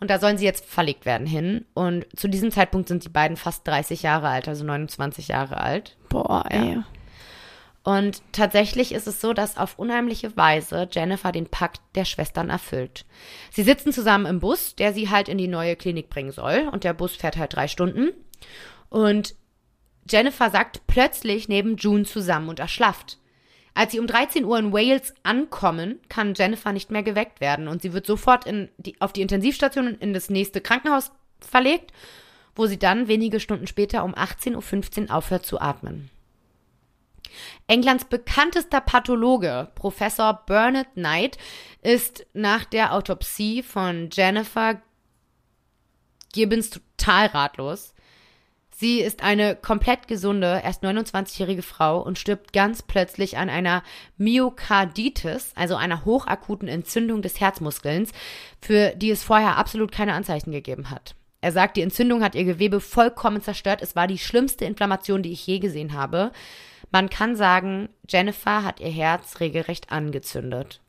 Und da sollen sie jetzt verlegt werden hin. Und zu diesem Zeitpunkt sind die beiden fast 30 Jahre alt, also 29 Jahre alt. Boah, ey. Und tatsächlich ist es so, dass auf unheimliche Weise Jennifer den Pakt der Schwestern erfüllt. Sie sitzen zusammen im Bus, der sie halt in die neue Klinik bringen soll. Und der Bus fährt halt drei Stunden. Und Jennifer sagt plötzlich neben June zusammen und erschlafft. Als sie um 13 Uhr in Wales ankommen, kann Jennifer nicht mehr geweckt werden und sie wird sofort in die, auf die Intensivstation in das nächste Krankenhaus verlegt, wo sie dann wenige Stunden später um 18.15 Uhr aufhört zu atmen. Englands bekanntester Pathologe, Professor Bernard Knight, ist nach der Autopsie von Jennifer Gibbons total ratlos. Sie ist eine komplett gesunde, erst 29-jährige Frau und stirbt ganz plötzlich an einer Myokarditis, also einer hochakuten Entzündung des Herzmuskelns, für die es vorher absolut keine Anzeichen gegeben hat. Er sagt, die Entzündung hat ihr Gewebe vollkommen zerstört. Es war die schlimmste Inflammation, die ich je gesehen habe. Man kann sagen, Jennifer hat ihr Herz regelrecht angezündet.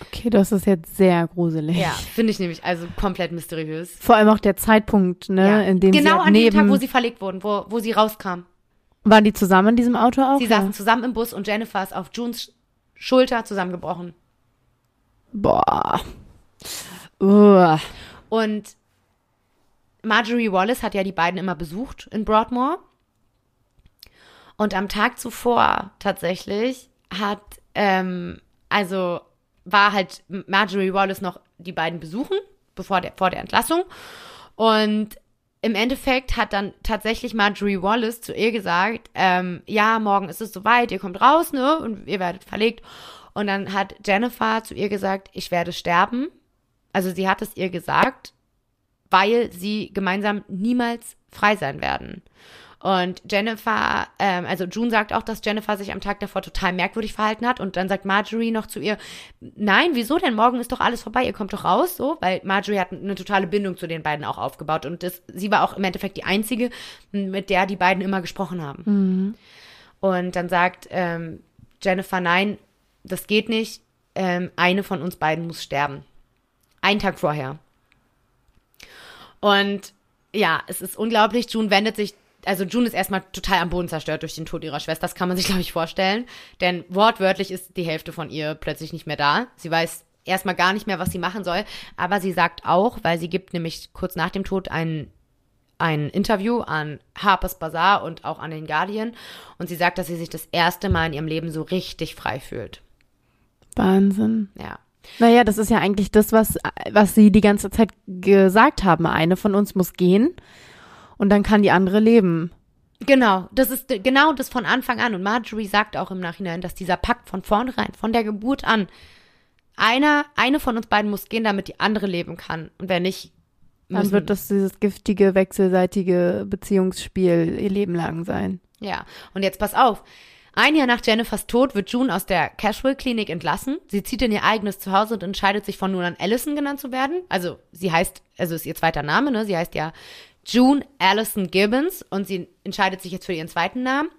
Okay, das ist jetzt sehr gruselig. Ja, finde ich nämlich also komplett mysteriös. Vor allem auch der Zeitpunkt, ne, Ja. in dem genau sie halt an dem Tag, wo sie verlegt wurden, wo, wo sie rauskam. waren die zusammen in diesem Auto auch? Sie saßen zusammen im Bus und Jennifer ist auf Junes Schulter zusammengebrochen. Boah. Uah. Und Marjorie Wallace hat ja die beiden immer besucht in Broadmoor. Und am Tag zuvor tatsächlich hat, ähm, also war halt Marjorie Wallace noch die beiden besuchen, bevor der, vor der Entlassung. Und im Endeffekt hat dann tatsächlich Marjorie Wallace zu ihr gesagt, ähm, ja, morgen ist es soweit, ihr kommt raus, ne, und ihr werdet verlegt. Und dann hat Jennifer zu ihr gesagt, ich werde sterben. Also sie hat es ihr gesagt, weil sie gemeinsam niemals frei sein werden. Und Jennifer, ähm, also June sagt auch, dass Jennifer sich am Tag davor total merkwürdig verhalten hat. Und dann sagt Marjorie noch zu ihr, nein, wieso denn? Morgen ist doch alles vorbei, ihr kommt doch raus, so, weil Marjorie hat eine totale Bindung zu den beiden auch aufgebaut. Und das, sie war auch im Endeffekt die einzige, mit der die beiden immer gesprochen haben. Mhm. Und dann sagt ähm, Jennifer, nein, das geht nicht. Ähm, eine von uns beiden muss sterben. Einen Tag vorher. Und ja, es ist unglaublich. June wendet sich, also June ist erstmal total am Boden zerstört durch den Tod ihrer Schwester. Das kann man sich, glaube ich, vorstellen. Denn wortwörtlich ist die Hälfte von ihr plötzlich nicht mehr da. Sie weiß erstmal gar nicht mehr, was sie machen soll. Aber sie sagt auch, weil sie gibt nämlich kurz nach dem Tod ein, ein Interview an Harper's Bazaar und auch an den Guardian. Und sie sagt, dass sie sich das erste Mal in ihrem Leben so richtig frei fühlt. Wahnsinn. Ja. Naja, das ist ja eigentlich das, was, was sie die ganze Zeit gesagt haben. Eine von uns muss gehen und dann kann die andere leben. Genau, das ist genau das von Anfang an. Und Marjorie sagt auch im Nachhinein, dass dieser Pakt von vornherein, von der Geburt an, einer, eine von uns beiden muss gehen, damit die andere leben kann. Und wer nicht, Dann müssen- wird das dieses giftige, wechselseitige Beziehungsspiel ihr Leben lang sein. Ja, und jetzt pass auf. Ein Jahr nach Jennifers Tod wird June aus der Cashwell-Klinik entlassen. Sie zieht in ihr eigenes Zuhause und entscheidet sich von nun an Allison genannt zu werden. Also sie heißt, also ist ihr zweiter Name, ne? Sie heißt ja June Allison Gibbons und sie entscheidet sich jetzt für ihren zweiten Namen.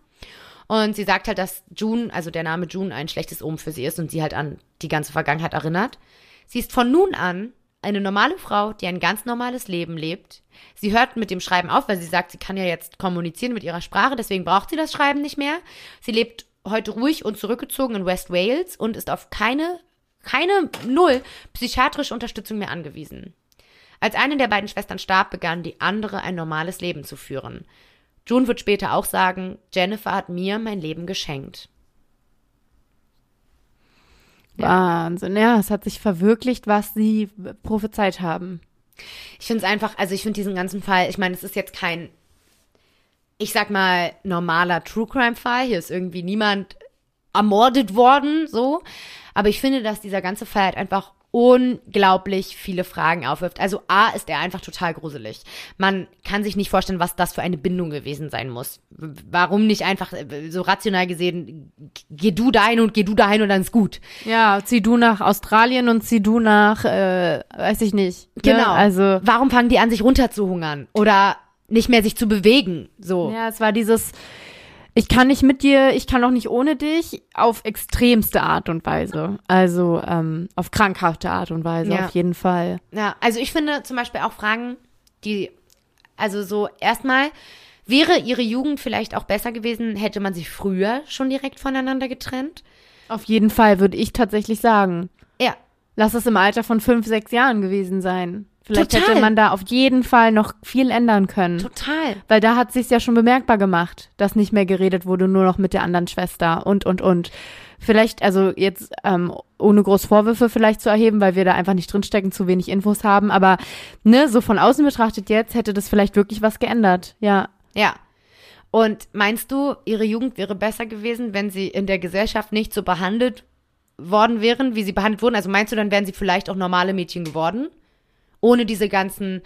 Und sie sagt halt, dass June, also der Name June ein schlechtes Omen für sie ist und sie halt an die ganze Vergangenheit erinnert. Sie ist von nun an eine normale Frau, die ein ganz normales Leben lebt. Sie hört mit dem Schreiben auf, weil sie sagt, sie kann ja jetzt kommunizieren mit ihrer Sprache, deswegen braucht sie das Schreiben nicht mehr. Sie lebt heute ruhig und zurückgezogen in West Wales und ist auf keine, keine, null psychiatrische Unterstützung mehr angewiesen. Als eine der beiden Schwestern starb, begann die andere ein normales Leben zu führen. June wird später auch sagen, Jennifer hat mir mein Leben geschenkt. Wahnsinn. Ja, es hat sich verwirklicht, was sie prophezeit haben. Ich finde es einfach, also ich finde diesen ganzen Fall, ich meine, es ist jetzt kein, ich sag mal, normaler True Crime Fall. Hier ist irgendwie niemand ermordet worden, so. Aber ich finde, dass dieser ganze Fall halt einfach unglaublich viele Fragen aufwirft. Also A ist er einfach total gruselig. Man kann sich nicht vorstellen, was das für eine Bindung gewesen sein muss. Warum nicht einfach äh, so rational gesehen, geh du dahin und geh du dahin und dann ist gut. Ja, zieh du nach Australien und zieh du nach, äh, weiß ich nicht. Ne? Genau. Also, Warum fangen die an, sich runterzuhungern? Oder nicht mehr sich zu bewegen? So. ja, es war dieses, ich kann nicht mit dir, ich kann auch nicht ohne dich, auf extremste Art und Weise. Also, ähm, auf krankhafte Art und Weise, Ja. auf jeden Fall. Ja, also ich finde zum Beispiel auch Fragen, die, also so erstmal, wäre ihre Jugend vielleicht auch besser gewesen, hätte man sich früher schon direkt voneinander getrennt? Auf jeden Fall würde ich tatsächlich sagen. Ja, Lass es im Alter von fünf, sechs Jahren gewesen sein. Vielleicht Total. hätte man da auf jeden Fall noch viel ändern können. total. Weil da hat sich's ja schon bemerkbar gemacht, dass nicht mehr geredet wurde, nur noch mit der anderen Schwester und, und, und. Vielleicht, also jetzt ähm, ohne groß Vorwürfe vielleicht zu erheben, weil wir da einfach nicht drinstecken, zu wenig Infos haben, aber ne, so von außen betrachtet jetzt hätte das vielleicht wirklich was geändert. Ja. Ja. Und meinst du, ihre Jugend wäre besser gewesen, wenn sie in der Gesellschaft nicht so behandelt worden wären, wie sie behandelt wurden? Also meinst du, dann wären sie vielleicht auch normale Mädchen geworden? Ohne diese ganzen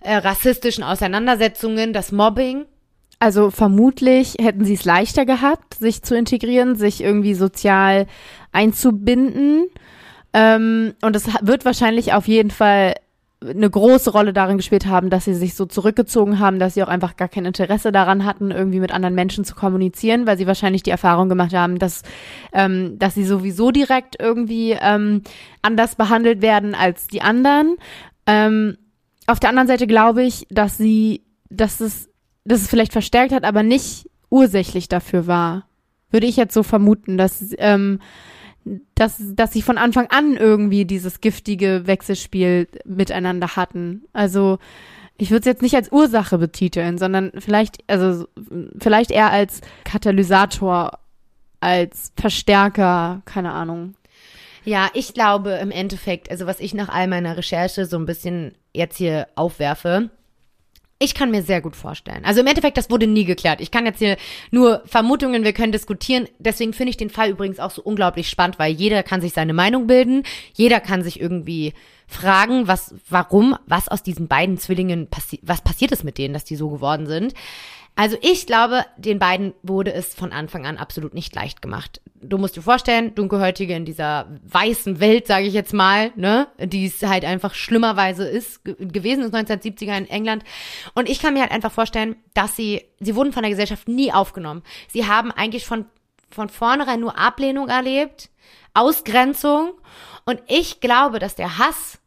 äh, rassistischen Auseinandersetzungen, das Mobbing? Also vermutlich hätten sie es leichter gehabt, sich zu integrieren, sich irgendwie sozial einzubinden. Ähm, und es wird wahrscheinlich auf jeden Fall eine große Rolle darin gespielt haben, dass sie sich so zurückgezogen haben, dass sie auch einfach gar kein Interesse daran hatten, irgendwie mit anderen Menschen zu kommunizieren, weil sie wahrscheinlich die Erfahrung gemacht haben, dass, ähm, dass sie sowieso direkt irgendwie ähm, anders behandelt werden als die anderen. Ähm, auf der anderen Seite glaube ich, dass sie, dass es, dass es vielleicht verstärkt hat, aber nicht ursächlich dafür war. Würde ich jetzt so vermuten, dass, ähm, dass, dass sie von Anfang an irgendwie dieses giftige Wechselspiel miteinander hatten. Also ich würde es jetzt nicht als Ursache betiteln, sondern vielleicht, also vielleicht eher als Katalysator, als Verstärker, keine Ahnung. Ja, ich glaube im Endeffekt, also was ich nach all meiner Recherche so ein bisschen jetzt hier aufwerfe, Ich kann mir sehr gut vorstellen. Also im Endeffekt, das wurde nie geklärt. Ich kann jetzt hier nur Vermutungen, wir können diskutieren. Deswegen finde ich den Fall übrigens auch so unglaublich spannend, weil jeder kann sich seine Meinung bilden. Jeder kann sich irgendwie fragen, was, warum, was aus diesen beiden Zwillingen passiert, was passiert ist mit denen, dass die so geworden sind. Also ich glaube, den beiden wurde es von Anfang an absolut nicht leicht gemacht. Du musst dir vorstellen, Dunkelhäutige in dieser weißen Welt, sage ich jetzt mal, ne, die es halt einfach schlimmerweise ist, ge gewesen ist 1970er in England. Und ich kann mir halt einfach vorstellen, dass sie, sie wurden von der Gesellschaft nie aufgenommen. Sie haben eigentlich von, von vornherein nur Ablehnung erlebt, Ausgrenzung. Und ich glaube, dass der Hass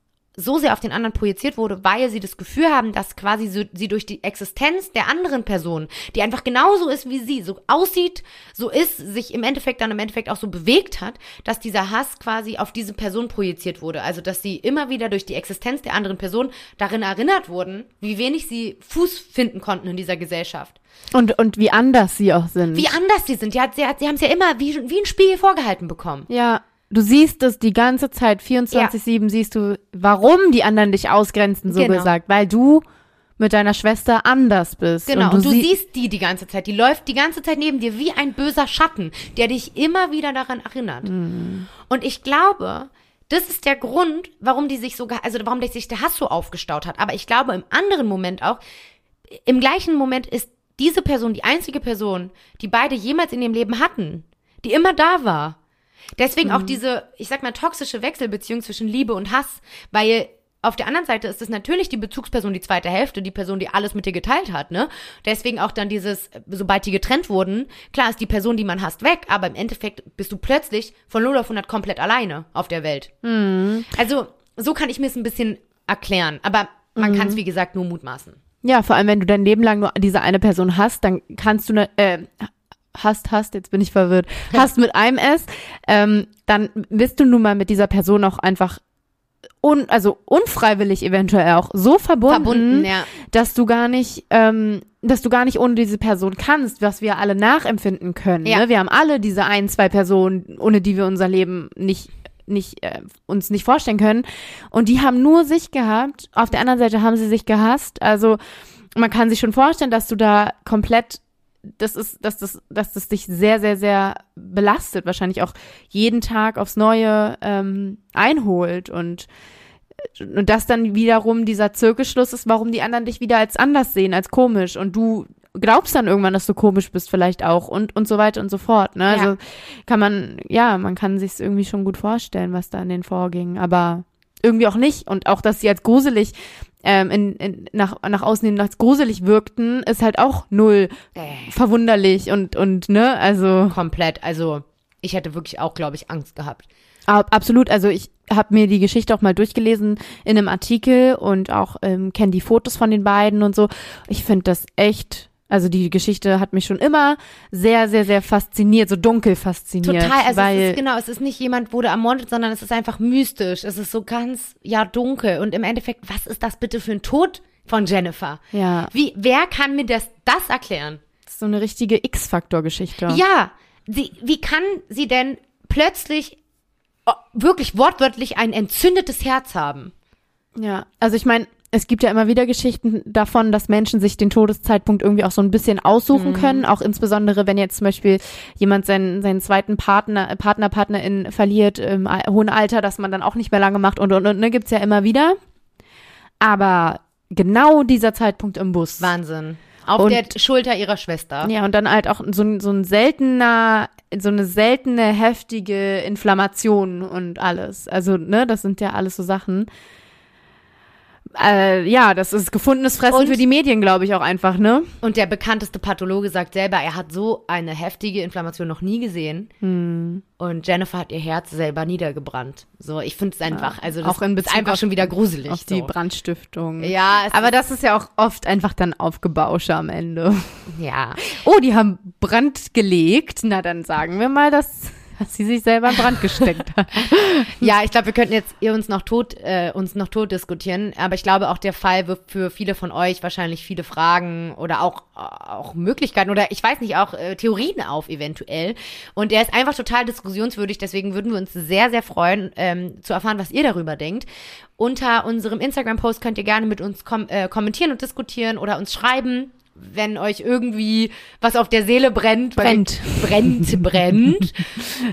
so sehr auf den anderen projiziert wurde, weil sie das Gefühl haben, dass quasi so, sie durch die Existenz der anderen Person, die einfach genauso ist wie sie, so aussieht, so ist, sich im Endeffekt dann im Endeffekt auch so bewegt hat, dass dieser Hass quasi auf diese Person projiziert wurde. Also, dass sie immer wieder durch die Existenz der anderen Person darin erinnert wurden, wie wenig sie Fuß finden konnten in dieser Gesellschaft. Und, und wie anders sie auch sind. Wie anders sie sind. Ja, sie, sie haben es ja immer wie, wie ein Spiegel vorgehalten bekommen. Ja, du siehst es die ganze Zeit, 24-7 siehst du, warum die anderen dich ausgrenzen, so Genau. gesagt. Weil du mit deiner Schwester anders bist. Genau, und du, sie- siehst die die ganze Zeit. Die läuft die ganze Zeit neben dir wie ein böser Schatten, der dich immer wieder daran erinnert. Und ich glaube, das ist der Grund, warum die sich so, ge- also warum sich der Hass so aufgestaut hat. Aber ich glaube im anderen Moment auch, im gleichen Moment ist diese Person die einzige Person, die beide jemals in ihrem Leben hatten, die immer da war. Deswegen auch diese, ich sag mal, toxische Wechselbeziehung zwischen Liebe und Hass, weil auf der anderen Seite ist es natürlich die Bezugsperson, die zweite Hälfte, die Person, die alles mit dir geteilt hat, ne? Deswegen auch dann dieses, sobald die getrennt wurden, klar ist die Person, die man hasst, weg, aber im Endeffekt bist du plötzlich von 0 auf 100 komplett alleine auf der Welt. Also, so kann ich mir es ein bisschen erklären, aber man kann es, wie gesagt, nur mutmaßen. Ja, vor allem, wenn du dein Leben lang nur diese eine Person hast, dann kannst du, ne, äh, hast, hast, jetzt bin ich verwirrt, hast mit einem S, ähm, dann bist du nun mal mit dieser Person auch einfach un, also unfreiwillig eventuell auch so verbunden, Verbunden, ja. dass du gar nicht, ähm, dass du gar nicht ohne diese Person kannst, was wir alle nachempfinden können. Ja. Ne? Wir haben alle diese ein, zwei Personen, ohne die wir unser Leben nicht nicht äh, uns nicht vorstellen können und die haben nur sich gehabt auf der anderen Seite haben sie sich gehasst also man kann sich schon vorstellen dass du da komplett das ist dass das dass das dich sehr sehr sehr belastet wahrscheinlich auch jeden Tag aufs Neue ähm, einholt und und das dann wiederum dieser Zirkelschluss ist, warum die anderen dich wieder als anders sehen, als komisch und du glaubst dann irgendwann, dass du komisch bist vielleicht auch und und so weiter und so fort. Ne? Ja. Also kann man, ja, man kann sich irgendwie schon gut vorstellen, was da in den vorging, aber irgendwie auch nicht und auch, dass sie als gruselig ähm, in, in, nach, nach außen hin als gruselig wirkten, ist halt auch null Äh. verwunderlich und und ne, also Komplett, also ich hätte wirklich auch, glaube ich, Angst gehabt. Ab, absolut, also ich habe mir die Geschichte auch mal durchgelesen in einem Artikel und auch ähm, kenne die Fotos von den beiden und so. Ich finde das echt, also die Geschichte hat mich schon immer sehr, sehr, sehr fasziniert, so dunkel fasziniert. Total, also weil, es ist genau, es ist nicht jemand wurde ermordet, sondern es ist einfach mystisch. Es ist so ganz, ja, dunkel. Und im Endeffekt, was ist das bitte für ein Tod von Jennifer? Ja, Wie, wer kann mir das, das erklären? das ist so eine richtige X-Faktor-Geschichte. Ja, sie, wie kann sie denn plötzlich oh, wirklich wortwörtlich ein entzündetes Herz haben? Ja, also ich meine, es gibt ja immer wieder Geschichten davon, dass Menschen sich den Todeszeitpunkt irgendwie auch so ein bisschen aussuchen können, auch insbesondere wenn jetzt zum Beispiel jemand seinen, seinen zweiten Partner, Partner, Partnerin verliert im hohen Alter, dass man dann auch nicht mehr lange macht und und und, ne, gibt's ja immer wieder. Aber genau dieser Zeitpunkt im Bus. Wahnsinn. Auf Und- der Schulter ihrer Schwester. Ja, und dann halt auch so ein, so ein seltener, so eine seltene, heftige Inflammation und alles. Also, ne, das sind ja alles so Sachen. Äh, ja, das ist gefundenes Fressen Und- für die Medien, glaube ich auch einfach, ne? Und der bekannteste Pathologe sagt selber, er hat so eine heftige Inflammation noch nie gesehen. Hm. Und Jennifer hat ihr Herz selber niedergebrannt. So, ich finde es einfach, also das Auch in ist Bezug einfach auf- schon wieder gruselig. Auf die so. Brandstiftung. Ja, Aber das ist ja auch oft einfach dann Aufgebausche am Ende. ja. Oh, die haben Brand gelegt. Na, dann sagen wir mal, das dass sie sich selber in Brand gesteckt hat. Ja, ich glaube, wir könnten jetzt uns noch tot, äh, uns noch tot diskutieren, aber ich glaube auch der Fall wirft für viele von euch wahrscheinlich viele Fragen oder auch, auch Möglichkeiten oder ich weiß nicht, auch äh, Theorien auf eventuell. Und er ist einfach total diskussionswürdig, deswegen würden wir uns sehr, sehr freuen, ähm, zu erfahren, was ihr darüber denkt. Unter unserem Instagram-Post könnt ihr gerne mit uns kom äh, kommentieren und diskutieren oder uns schreiben wenn euch irgendwie was auf der Seele brennt. Brennt. Brennt, brennt.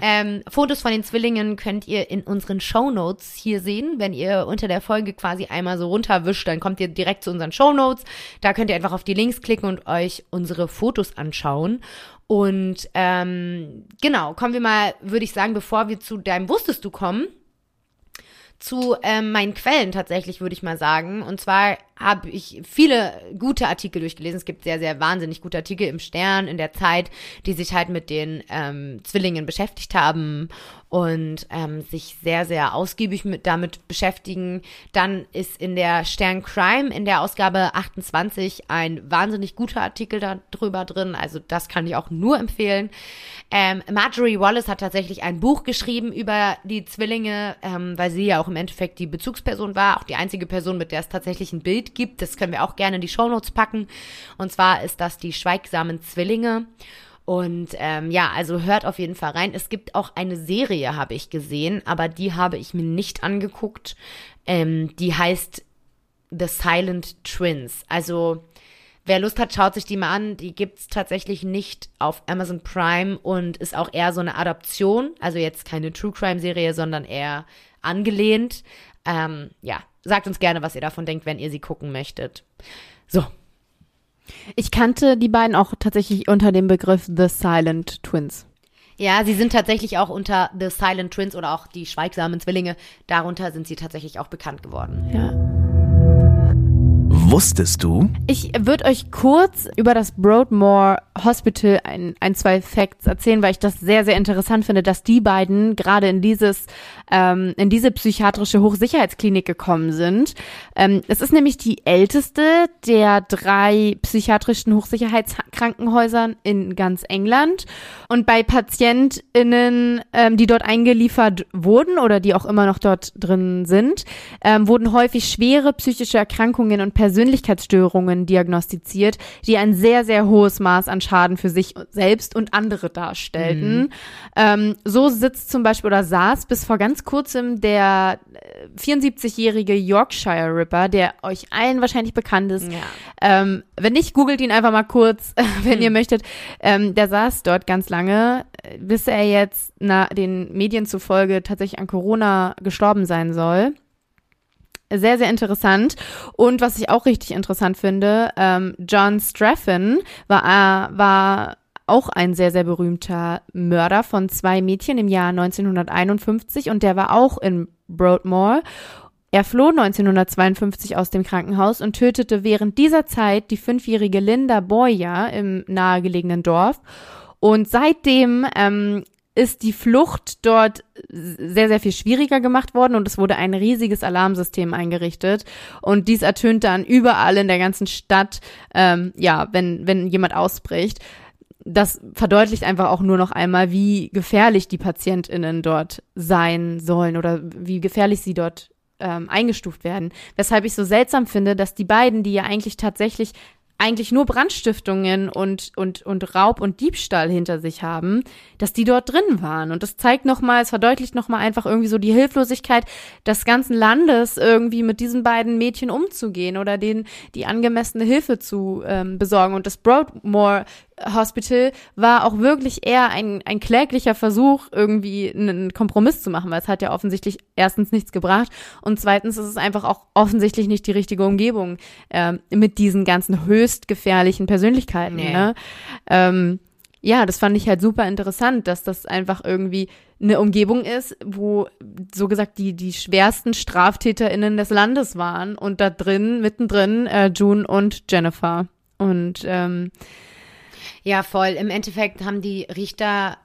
ähm, Fotos von den Zwillingen könnt ihr in unseren Show Notes hier sehen. Wenn ihr unter der Folge quasi einmal so runterwischt, dann kommt ihr direkt zu unseren Show Notes. Da könnt ihr einfach auf die Links klicken und euch unsere Fotos anschauen. Und ähm, genau, kommen wir mal, würde ich sagen, bevor wir zu deinem Wusstest du kommen, zu ähm, meinen Quellen tatsächlich, würde ich mal sagen. Und zwar habe ich viele gute Artikel durchgelesen. Es gibt sehr, sehr wahnsinnig gute Artikel im Stern, in der Zeit, die sich halt mit den ähm, Zwillingen beschäftigt haben und ähm, sich sehr, sehr ausgiebig mit, damit beschäftigen. Dann ist in der Stern Crime in der Ausgabe 28 ein wahnsinnig guter Artikel darüber drin. Also das kann ich auch nur empfehlen. Ähm, Marjorie Wallace hat tatsächlich ein Buch geschrieben über die Zwillinge, ähm, weil sie ja auch im Endeffekt die Bezugsperson war, auch die einzige Person, mit der es tatsächlich ein Bild gibt. Das können wir auch gerne in die Shownotes packen. Und zwar ist das die Schweigsamen Zwillinge. Und ähm, ja, also hört auf jeden Fall rein. Es gibt auch eine Serie, habe ich gesehen, aber die habe ich mir nicht angeguckt. Ähm, die heißt The Silent Twins. Also wer Lust hat, schaut sich die mal an. Die gibt's tatsächlich nicht auf Amazon Prime und ist auch eher so eine Adaption. Also jetzt keine True Crime Serie, sondern eher angelehnt. Ähm, ja, sagt uns gerne, was ihr davon denkt, wenn ihr sie gucken möchtet. So, ich kannte die beiden auch tatsächlich unter dem Begriff The Silent Twins. Ja, sie sind tatsächlich auch unter The Silent Twins oder auch die schweigsamen Zwillinge. Darunter sind sie tatsächlich auch bekannt geworden. Ja. Wusstest du? Ich würde euch kurz über das Broadmoor Hospital ein, ein, zwei Facts erzählen, weil ich das sehr, sehr interessant finde, dass die beiden gerade in dieses, ähm, in diese psychiatrische Hochsicherheitsklinik gekommen sind. Ähm, es ist nämlich die älteste der drei psychiatrischen Hochsicherheitskrankenhäusern in ganz England. Und bei PatientInnen, ähm, die dort eingeliefert wurden oder die auch immer noch dort drin sind, ähm, wurden häufig schwere psychische Erkrankungen und Persönlichkeiten Persönlichkeitsstörungen diagnostiziert, die ein sehr, sehr hohes Maß an Schaden für sich selbst und andere darstellten. Mhm. Ähm, so sitzt zum Beispiel oder saß bis vor ganz kurzem der 74-jährige äh, Yorkshire Ripper, der euch allen wahrscheinlich bekannt ist. Ja. Ähm, wenn nicht, googelt ihn einfach mal kurz, wenn mhm. ihr möchtet. Ähm, der saß dort ganz lange, bis er jetzt na, den Medien zufolge tatsächlich an Corona gestorben sein soll sehr, sehr interessant. Und was ich auch richtig interessant finde, ähm, John Straffen war, äh, war auch ein sehr, sehr berühmter Mörder von zwei Mädchen im Jahr 1951 und der war auch in Broadmoor. Er floh 1952 aus dem Krankenhaus und tötete während dieser Zeit die fünfjährige Linda Boyer im nahegelegenen Dorf. Und seitdem ähm, ist die Flucht dort sehr, sehr viel schwieriger gemacht worden und es wurde ein riesiges Alarmsystem eingerichtet. Und dies ertönt dann überall in der ganzen Stadt, ähm, ja, wenn, wenn jemand ausbricht. Das verdeutlicht einfach auch nur noch einmal, wie gefährlich die PatientInnen dort sein sollen oder wie gefährlich sie dort ähm, eingestuft werden. Weshalb ich so seltsam finde, dass die beiden, die ja eigentlich tatsächlich eigentlich nur Brandstiftungen und, und, und Raub und Diebstahl hinter sich haben, dass die dort drin waren. Und das zeigt nochmal, es verdeutlicht nochmal einfach irgendwie so die Hilflosigkeit des ganzen Landes, irgendwie mit diesen beiden Mädchen umzugehen oder denen die angemessene Hilfe zu ähm, besorgen. Und das Broadmoor Hospital war auch wirklich eher ein, ein kläglicher Versuch, irgendwie einen Kompromiss zu machen, weil es hat ja offensichtlich erstens nichts gebracht und zweitens ist es einfach auch offensichtlich nicht die richtige Umgebung ähm, mit diesen ganzen höchst gefährlichen Persönlichkeiten. Nee. Ne? Ähm, ja, das fand ich halt super interessant, dass das einfach irgendwie eine Umgebung ist, wo so gesagt die die schwersten StraftäterInnen des Landes waren und da drin mittendrin äh, June und Jennifer und ähm, ja, voll. Im Endeffekt haben die Richter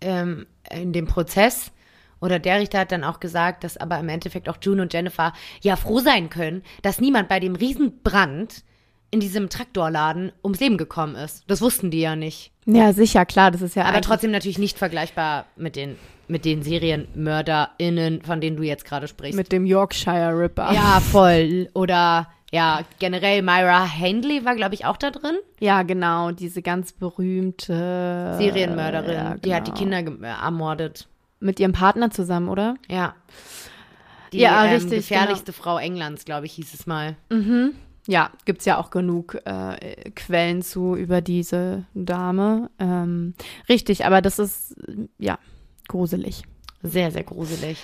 ähm, in dem Prozess oder der Richter hat dann auch gesagt, dass aber im Endeffekt auch June und Jennifer ja froh sein können, dass niemand bei dem Riesenbrand in diesem Traktorladen ums Leben gekommen ist. Das wussten die ja nicht. Ja, sicher, klar, das ist ja Aber trotzdem natürlich nicht vergleichbar mit den, mit den SerienmörderInnen, von denen du jetzt gerade sprichst. mit dem Yorkshire Ripper. ja, voll. Oder ja, generell Myra Hindley war, glaube ich, auch da drin. Ja, genau, diese ganz berühmte Serienmörderin. ja, Die hat die genau. Kinder äh, ermordet. mit ihrem Partner zusammen, oder? Ja. Die Ja, ähm, richtig, gefährlichste Frau Englands, glaube ich, hieß es mal. Mhm. Ja, gibt's ja auch genug äh, Quellen zu über diese Dame. Ähm, richtig, aber das ist ja gruselig. Sehr, sehr gruselig.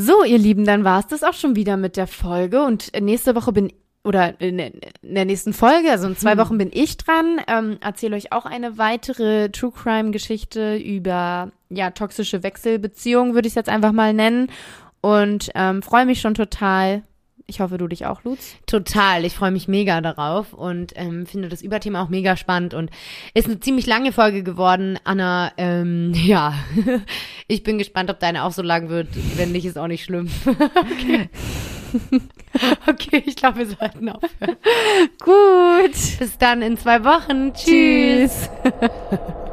So, ihr Lieben, dann war's das auch schon wieder mit der Folge und nächste Woche bin oder in, in der nächsten Folge, also in zwei Hm. Wochen bin ich dran, ähm, erzähle euch auch eine weitere True Crime Geschichte über ja toxische Wechselbeziehungen, würde ich es jetzt einfach mal nennen und ähm, freue mich schon total. Ich hoffe, du dich auch, Lutz. Total, ich freue mich mega darauf und ähm, finde das Überthema auch mega spannend und ist eine ziemlich lange Folge geworden. Anna, ähm, ja, ich bin gespannt, ob deine auch so lang wird. Wenn nicht, ist auch nicht schlimm. okay. okay, ich glaube, wir sollten aufhören. Gut. Bis dann in zwei Wochen. Tschüss. Tschüss.